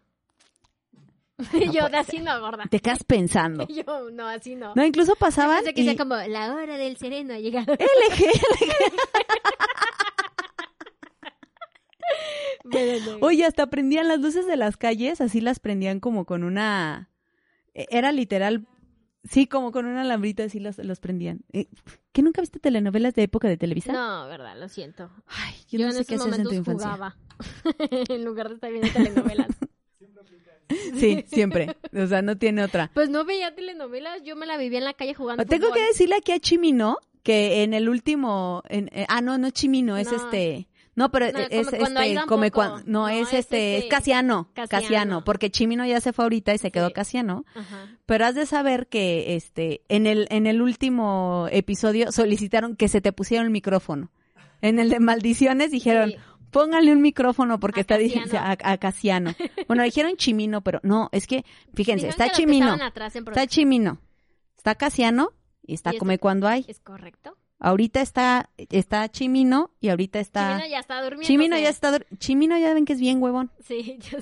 A: puede
B: yo así no, gorda.
A: Te quedas pensando.
B: Yo, no, así no.
A: No, incluso pasaban.
B: Pensé que
A: y-
B: decía como, la hora del sereno ha llegado.
A: LG.
B: No.
A: Oye, hasta prendían las luces de las calles, así las prendían como con una. e- Era literal. Sí, como con una alambrita así los, los prendían. Eh, ¿Qué nunca viste telenovelas de época de Televisa?
B: No, verdad, lo siento.
A: Ay,
B: Yo,
A: yo, no
B: en
A: sé qué
B: esos
A: hacías en tu infancia.
B: jugaba. en lugar de estar viendo telenovelas.
A: Sí, siempre. O sea, no tiene otra.
B: Pues no veía telenovelas, yo me la vivía en la calle jugando
A: Tengo
B: fútbol.
A: que decirle aquí a Chimino que en el último, en- eh, ah no, no es Chimino, es
B: No.
A: este, no, pero
B: No,
A: es
B: come
A: este, come no,
B: No,
A: es
B: es
A: este, es
B: este,
A: Casiano,
B: Casiano.
A: Casiano, porque Chimino ya se fue ahorita y se quedó
B: Sí.
A: Casiano,
B: Ajá.
A: pero has de saber que este, en el, en el último episodio solicitaron que se te pusiera el micrófono. En el de maldiciones dijeron,
B: Sí.
A: Póngale un micrófono porque
B: A
A: está diciendo a, a Casiano. Bueno, dijeron Chimino, pero no, es que, fíjense, está Chimino. Está. Chimino, está Casiano y está
B: Y
A: Come Cuando Hay.
B: ¿Es correcto?
A: Ahorita está, está Chimino y ahorita está...
B: Chimino ya está durmiendo.
A: Chimino ya está... dur- Chimino ya ven que es bien huevón.
B: Sí, yo.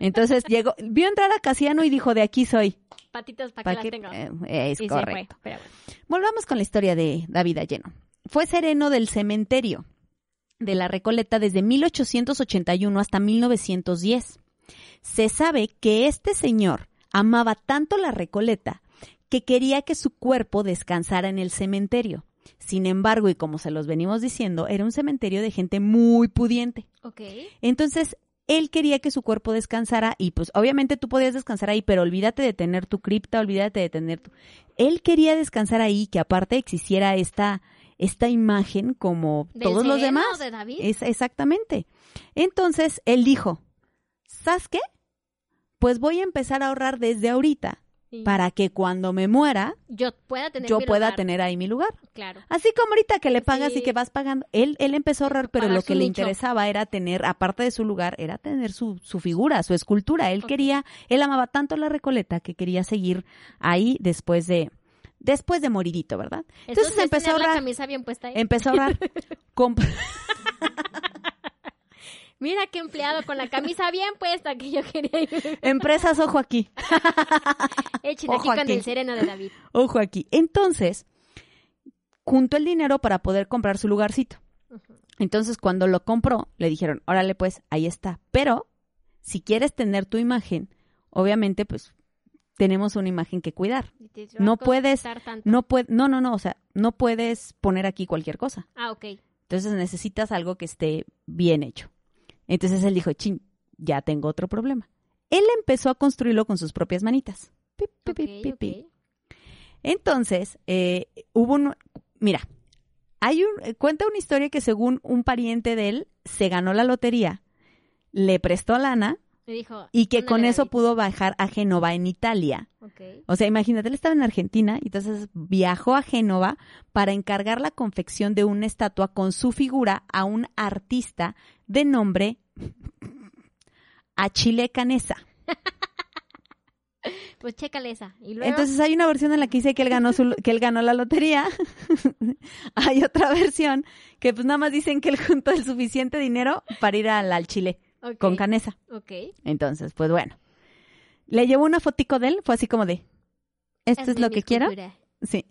A: Entonces llegó, vio entrar a Casiano y dijo, de aquí soy.
B: patitas para
A: Pa'
B: que
A: que-
B: las tenga.
A: eh, es
B: Y se fue,
A: correcto.
B: pero bueno.
A: Volvamos con la historia de David Alleno. Fue sereno del cementerio de la Recoleta desde 1881 hasta 1910. Se sabe que este señor amaba tanto la Recoleta que quería que su cuerpo descansara en el cementerio. Sin embargo, y como se los venimos diciendo, era un cementerio de gente muy pudiente.
B: Ok.
A: Entonces, él quería que su cuerpo descansara y pues obviamente tú podías descansar ahí, pero olvídate de tener tu cripta, olvídate de tener tu... Él quería descansar ahí, que aparte existiera esta, esta imagen como
B: ¿Del
A: todos los demás.
B: de David?
A: Es, exactamente. Entonces, él dijo, ¿sabes qué? Pues voy a empezar a ahorrar desde ahorita
B: Sí.
A: para que cuando me muera
B: Yo pueda tener
A: yo pueda
B: lugar.
A: tener ahí mi lugar.
B: Claro.
A: Así como ahorita que le pagas
B: Sí.
A: y que vas pagando. Él, él empezó a ahorrar, pero
B: Pagar
A: lo que le
B: nicho.
A: interesaba era tener, aparte de su lugar, era tener su, su figura, su escultura. Él quería, él amaba tanto la Recoleta que quería seguir ahí después de, después de moridito, ¿verdad? Entonces
B: Eso sí es
A: empezó a
B: la
A: ahorrar.
B: camisa bien puesta ahí.
A: Empezó a ahorrar.
B: Mira qué empleado con la camisa bien puesta que yo quería ir.
A: Empresas, ojo aquí.
B: Echen
A: Ojo
B: aquí con el sereno de David.
A: Ojo aquí. Entonces, juntó el dinero para poder comprar su lugarcito. Entonces, cuando lo compró, le dijeron, órale, pues, ahí está. Pero, si quieres tener tu imagen, obviamente, pues, tenemos una imagen que cuidar. No puedes, no puede, no, no, no, o sea, no puedes poner aquí cualquier cosa.
B: Ah, ok.
A: Entonces necesitas algo que esté bien hecho. Entonces él dijo, chin, ya tengo otro problema. Él empezó a construirlo con sus propias manitas. Pi, pi, pi,
B: Ok,
A: pi,
B: ok.
A: pi. Entonces, eh, hubo un... Mira, hay un... eh, Cuenta una historia que según un pariente de él se ganó la lotería, le prestó lana
B: Me dijo.
A: y que
B: "Ándale,
A: con eso
B: David".
A: pudo bajar a Génova en Italia. O sea, imagínate, él estaba en Argentina y entonces viajó a Génova para encargar la confección de una estatua con su figura a un artista de nombre Achille Canesa.
B: Pues chécale esa. Y luego.
A: Entonces hay una versión en la que dice que él ganó su, que él ganó la lotería. hay otra versión que pues nada más dicen que él juntó el suficiente dinero para ir al, al Chile Con Canesa.
B: Ok.
A: Entonces, pues bueno. Le llevó una fotico de él, fue así como de, ¿esto es lo que quiero? Sí.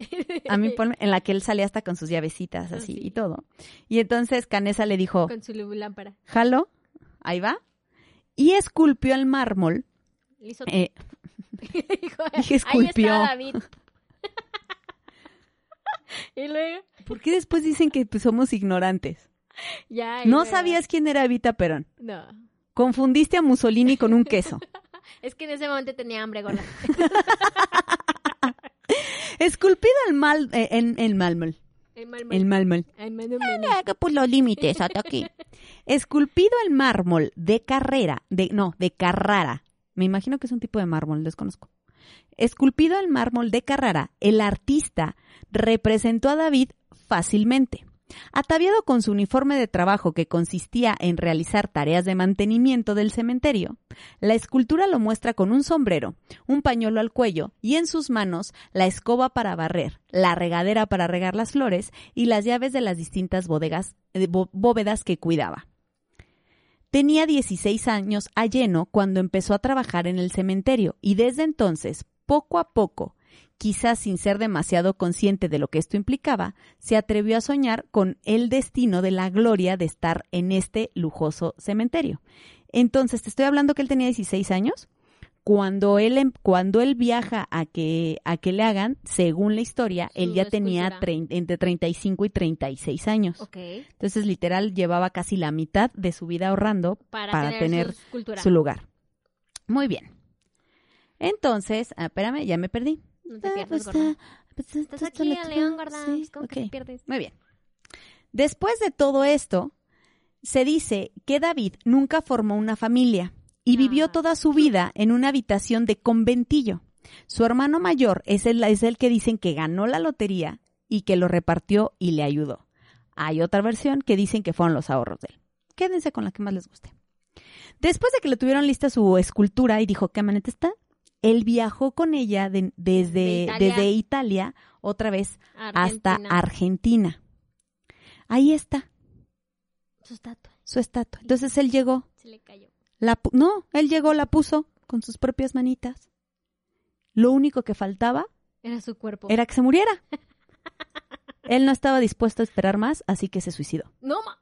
A: A mí ponme- en la que él salía hasta con sus llavecitas
B: Ah,
A: así
B: sí.
A: y todo. Y entonces Canesa le dijo,
B: Con su lámpara.
A: jalo, ahí va. Y esculpió el mármol.
B: Le hizo
A: eh,
B: Dijo,
A: Dije, esculpió.
B: Ahí está David. y luego,
A: ¿Por qué después dicen que pues, somos ignorantes?
B: ya.
A: No sabías quién era Evita Perón.
B: No.
A: Confundiste a Mussolini con un queso.
B: Es que en ese momento tenía hambre, gorda.
A: Esculpido el mal, eh, en el mármol.
B: El
A: mármol.
B: el menú.
A: que pues los límites hasta aquí. Esculpido el mármol de Carrera, de no, de Carrara. Me imagino que es un tipo de mármol, desconozco. Esculpido el mármol de Carrara, el artista representó a David fácilmente. Ataviado con su uniforme de trabajo que consistía en realizar tareas de mantenimiento del cementerio, la escultura lo muestra con un sombrero, un pañuelo al cuello y en sus manos la escoba para barrer, la regadera para regar las flores y las llaves de las distintas bodegas, eh, bó- bóvedas que cuidaba. Tenía 16 años a lleno cuando empezó a trabajar en el cementerio y desde entonces, poco a poco, quizás sin ser demasiado consciente de lo que esto implicaba, se atrevió a soñar con el destino de la gloria de estar en este lujoso cementerio. Entonces, te estoy hablando que él tenía 16 años. Cuando él, em- cuando él viaja a que, a que le hagan, según la historia, él ya tenía entre 35 y 36 años.
B: Ok.
A: Entonces, literal, llevaba casi la mitad de su vida ahorrando
B: Para,
A: para
B: tener, su
A: lugar. Muy bien. Entonces, ah, espérame, ya me perdí.
B: No te
A: Ah,
B: pierdas,
A: pues,
B: gorda.
A: pues,
B: Estás aquí,
A: tengo,
B: León, gorda.
A: sí,
B: ¿Cómo que te pierdes?
A: Muy bien. Después de todo esto, se dice que David nunca formó una familia y vivió
B: Ah.
A: toda su vida en una habitación de conventillo. Su hermano mayor es el, es el que dicen que ganó la lotería y que lo repartió y le ayudó. Hay otra versión que dicen que fueron los ahorros de él. Quédense con la que más les guste. Después de que le tuvieron lista su escultura y dijo, ¿qué maneta está? Él viajó con ella de- desde,
B: De Italia.
A: desde Italia otra vez hasta
B: Argentina.
A: Ahí está
B: Su estatua.
A: su estatua. Entonces él llegó,
B: Se le cayó.
A: la no, él llegó, la puso con sus propias manitas. Lo único que faltaba
B: Era su cuerpo.
A: era que se muriera. Él no estaba dispuesto a esperar más, así que se suicidó.
B: No, ma.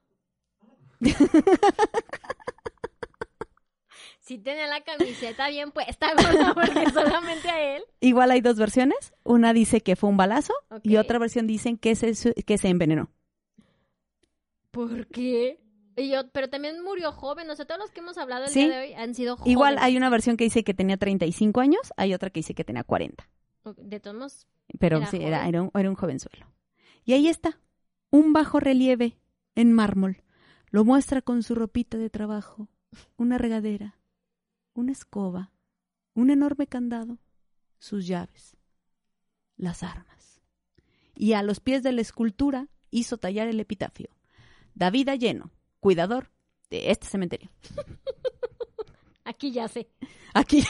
B: Si tiene la camiseta bien puesta, gorda, porque solamente a él.
A: Igual hay dos versiones. Una dice que fue un balazo y otra versión dicen que se, que se envenenó.
B: ¿Por qué? Y yo, pero también murió joven. O sea, todos los que hemos hablado el
A: Sí.
B: día de hoy han sido jóvenes.
A: Igual hay una versión que dice que tenía 35 años, hay otra que dice que tenía 40.
B: De todos modos,
A: Pero
B: Era
A: sí, era, era, un, era un jovenzuelo. Y ahí está, un bajo relieve en mármol. Lo muestra con su ropita de trabajo, una regadera, una escoba, un enorme candado, sus llaves, las armas. Y a los pies de la escultura hizo tallar el epitafio. David Alleno, cuidador de este cementerio.
B: aquí ya sé.
A: Aquí.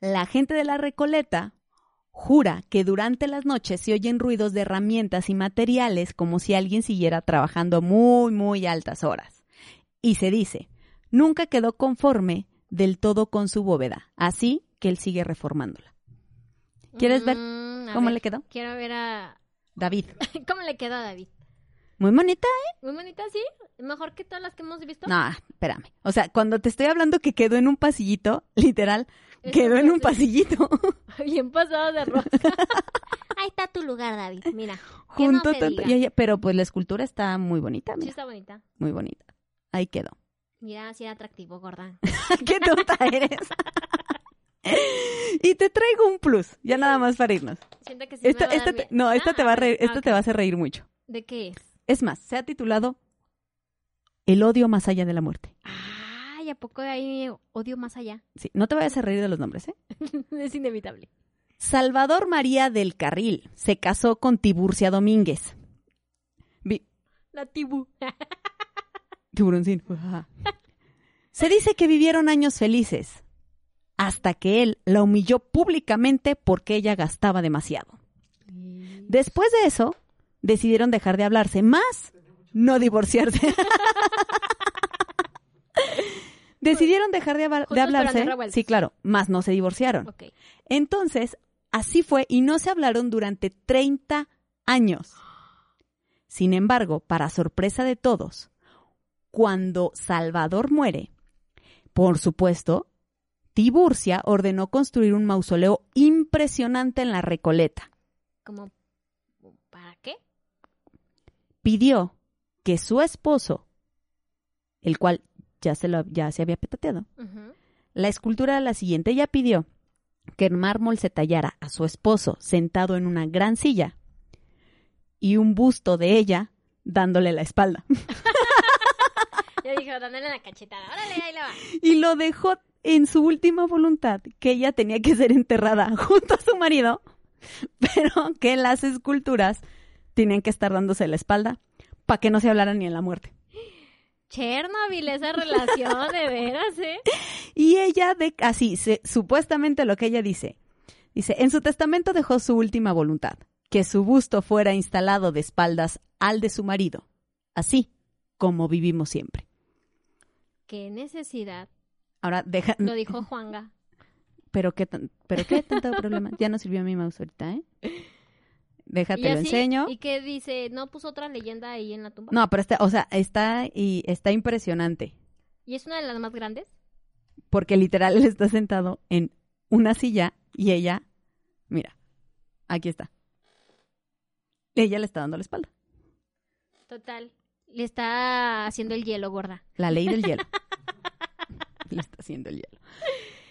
A: La gente de la Recoleta jura que durante las noches se oyen ruidos de herramientas y materiales como si alguien siguiera trabajando muy, muy altas horas. Y se dice, nunca quedó conforme del todo con su bóveda, así que él sigue reformándola. ¿Quieres ver
B: Mm,
A: cómo
B: ver,
A: le quedó?
B: Quiero ver a...
A: David.
B: ¿Cómo le quedó a David?
A: Muy bonita,
B: Muy bonita, ¿sí? Mejor que todas las que hemos visto.
A: No, espérame. O sea, cuando te estoy hablando que quedó en un pasillito, literal, quedó en un pasillito.
B: Bien pasado de rosca. Ahí está tu lugar, David. Mira. no
A: junto tanto- pero pues la escultura está muy bonita,
B: Sí
A: mira,
B: está bonita.
A: muy bonita. Ahí quedó.
B: Mira, sí era atractivo, gorda.
A: Qué tonta eres. y te traigo un plus, ya nada más para irnos.
B: Siento que sí me
A: Esta,
B: va a
A: esta
B: dar
A: te-
B: miedo.
A: no, esta
B: Ah,
A: te va a reír, esta te va a hacer reír mucho.
B: ¿De qué es?
A: Es más, se ha titulado El odio más allá de la muerte.
B: Ay, ¿a poco hay odio más allá?
A: Sí, no te vayas a reír de los nombres, ¿eh?
B: es inevitable.
A: Salvador María del Carril se casó con Tiburcia Domínguez. Vi-
B: La tibu.
A: Tiburoncín. Se dice que vivieron años felices, hasta que él la humilló públicamente porque ella gastaba demasiado. Después de eso, decidieron dejar de hablarse, más no divorciarse. decidieron dejar de, de hablarse, sí, claro, más no se divorciaron. Entonces, así fue y no se hablaron durante 30 años. Sin embargo, para sorpresa de todos, cuando Salvador muere, por supuesto, Tiburcia ordenó construir un mausoleo impresionante en la Recoleta.
B: Como, ¿para qué?
A: Pidió que su esposo, el cual ya se, lo, ya se había petateado, la escultura era la siguiente. Ella pidió que en mármol se tallara a su esposo sentado en una gran silla y un busto de ella dándole la espalda.
B: Yo dije, dándole la cachetada. Órale, ahí la va.
A: y lo dejó en su última voluntad, que ella tenía que ser enterrada junto a su marido, pero que las esculturas tenían que estar dándose la espalda para que no se hablaran ni en la muerte.
B: Chernobyl, esa relación, de veras, ¿eh?
A: Y ella, de, así, se- supuestamente lo que ella dice, dice, en su testamento dejó su última voluntad, que su busto fuera instalado de espaldas al de su marido, así como vivimos siempre.
B: Qué necesidad.
A: Ahora, deja,
B: Lo dijo Juanga.
A: pero qué, tan- pero qué tanto problema, ya no sirvió mi mouse ahorita, ¿eh? Déjate
B: Y
A: lo
B: así,
A: enseño.
B: ¿Y qué dice? ¿No puso otra leyenda ahí en la tumba?
A: No, pero está, o sea, está y está impresionante,
B: ¿Y es una de las más grandes?
A: porque literal él está sentado en una silla y ella, mira, aquí está. Ella le está dando la espalda.
B: Total. Le está haciendo el hielo, gorda.
A: La ley del hielo. Le está haciendo el hielo.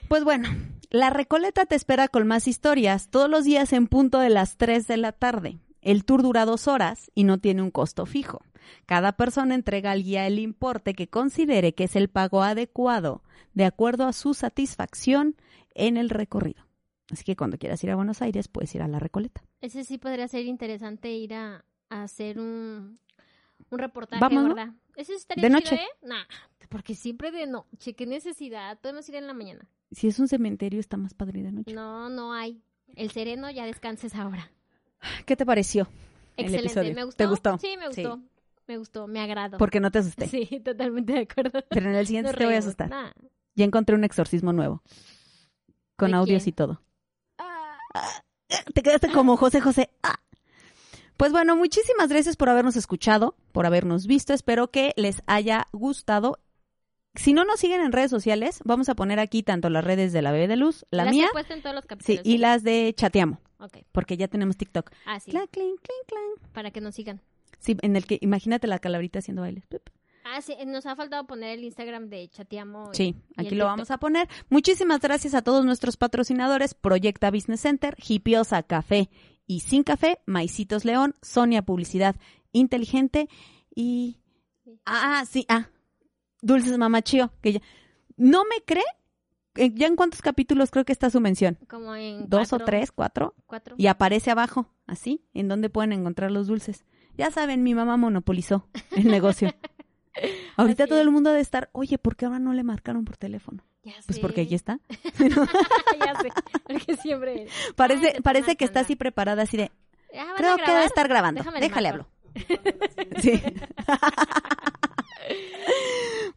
A: Pues bueno, la Recoleta te espera con más historias todos los días en punto de las 3 de la tarde. El tour dura dos horas y no tiene un costo fijo. Cada persona entrega al guía el importe que considere que es el pago adecuado de acuerdo a su satisfacción en el recorrido. Así que cuando quieras ir a Buenos Aires puedes ir a la Recoleta.
B: Ese sí podría ser interesante ir a, a hacer un, un reportaje,
A: Vamos,
B: estaría
A: De
B: chido,
A: noche.
B: ¿eh? Nah, porque siempre de noche. ¿Qué necesidad? Podemos ir en la mañana.
A: Si es un cementerio está más padre de noche.
B: No, no hay. El sereno ya descanses ahora.
A: ¿Qué te pareció? el
B: Excelente.
A: episodio?
B: ¿Me gustó?
A: ¿Te gustó?
B: Sí, me
A: Sí.
B: gustó. Me gustó, me agradó.
A: Porque no te asusté.
B: Sí, totalmente de acuerdo.
A: Pero en el siguiente te voy a asustar.
B: Nah.
A: Ya encontré un exorcismo nuevo. Con
B: ¿De
A: audios
B: quién?
A: y todo.
B: Ah,
A: Te quedaste como José José. Ah. Pues bueno, muchísimas gracias por habernos escuchado, por habernos visto. Espero que les haya gustado. Si no nos siguen en redes sociales, vamos a poner aquí tanto las redes de la Bebé de Luz, la
B: las
A: mía,
B: en todos los
A: sí,
B: capítulos.
A: y las de Chateamo,
B: Ok.
A: porque ya tenemos TikTok.
B: Ah, sí.
A: Clan, clink, clink, clan.
B: Para que nos sigan.
A: Sí, en el que imagínate la calabrita haciendo bailes.
B: Ah, sí. Nos ha faltado poner el Instagram de Chateamo.
A: Sí,
B: y
A: aquí lo
B: TikTok.
A: vamos a poner. Muchísimas gracias a todos nuestros patrocinadores, Proyecta Business Center, Hipiosa Café y Sin Café, Maicitos León, Sonia Publicidad Inteligente y... Ah, sí, ah, Dulces Mamachío, que ya... ¿No me cree? Eh, ¿Ya en cuántos capítulos creo que está su mención?
B: Como en
A: ¿Dos o tres, cuatro?
B: Cuatro.
A: Y aparece abajo, así, en donde pueden encontrar los dulces. Ya saben, mi mamá monopolizó el negocio. Ahorita
B: Así
A: todo el mundo debe estar, oye, ¿por qué ahora no le marcaron por teléfono?
B: Ya
A: Pues porque allí está.
B: ya sé. Porque siempre.
A: Parece, parece que está así preparada, así de,
B: Ah, ¿van a
A: creo que debe estar grabando.
B: Déjame
A: Déjale hablo. Sí.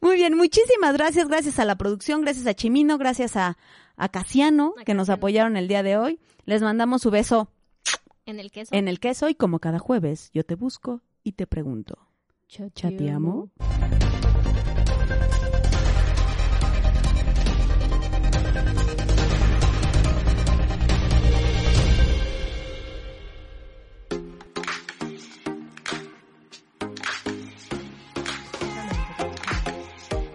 A: Muy bien, muchísimas gracias, gracias a la producción, gracias a Chimino, gracias a, a Casiano, que nos apoyaron el día de hoy. Les mandamos su beso
B: En el queso.
A: en el queso y como cada jueves, yo te busco y te pregunto, ¿chateamo?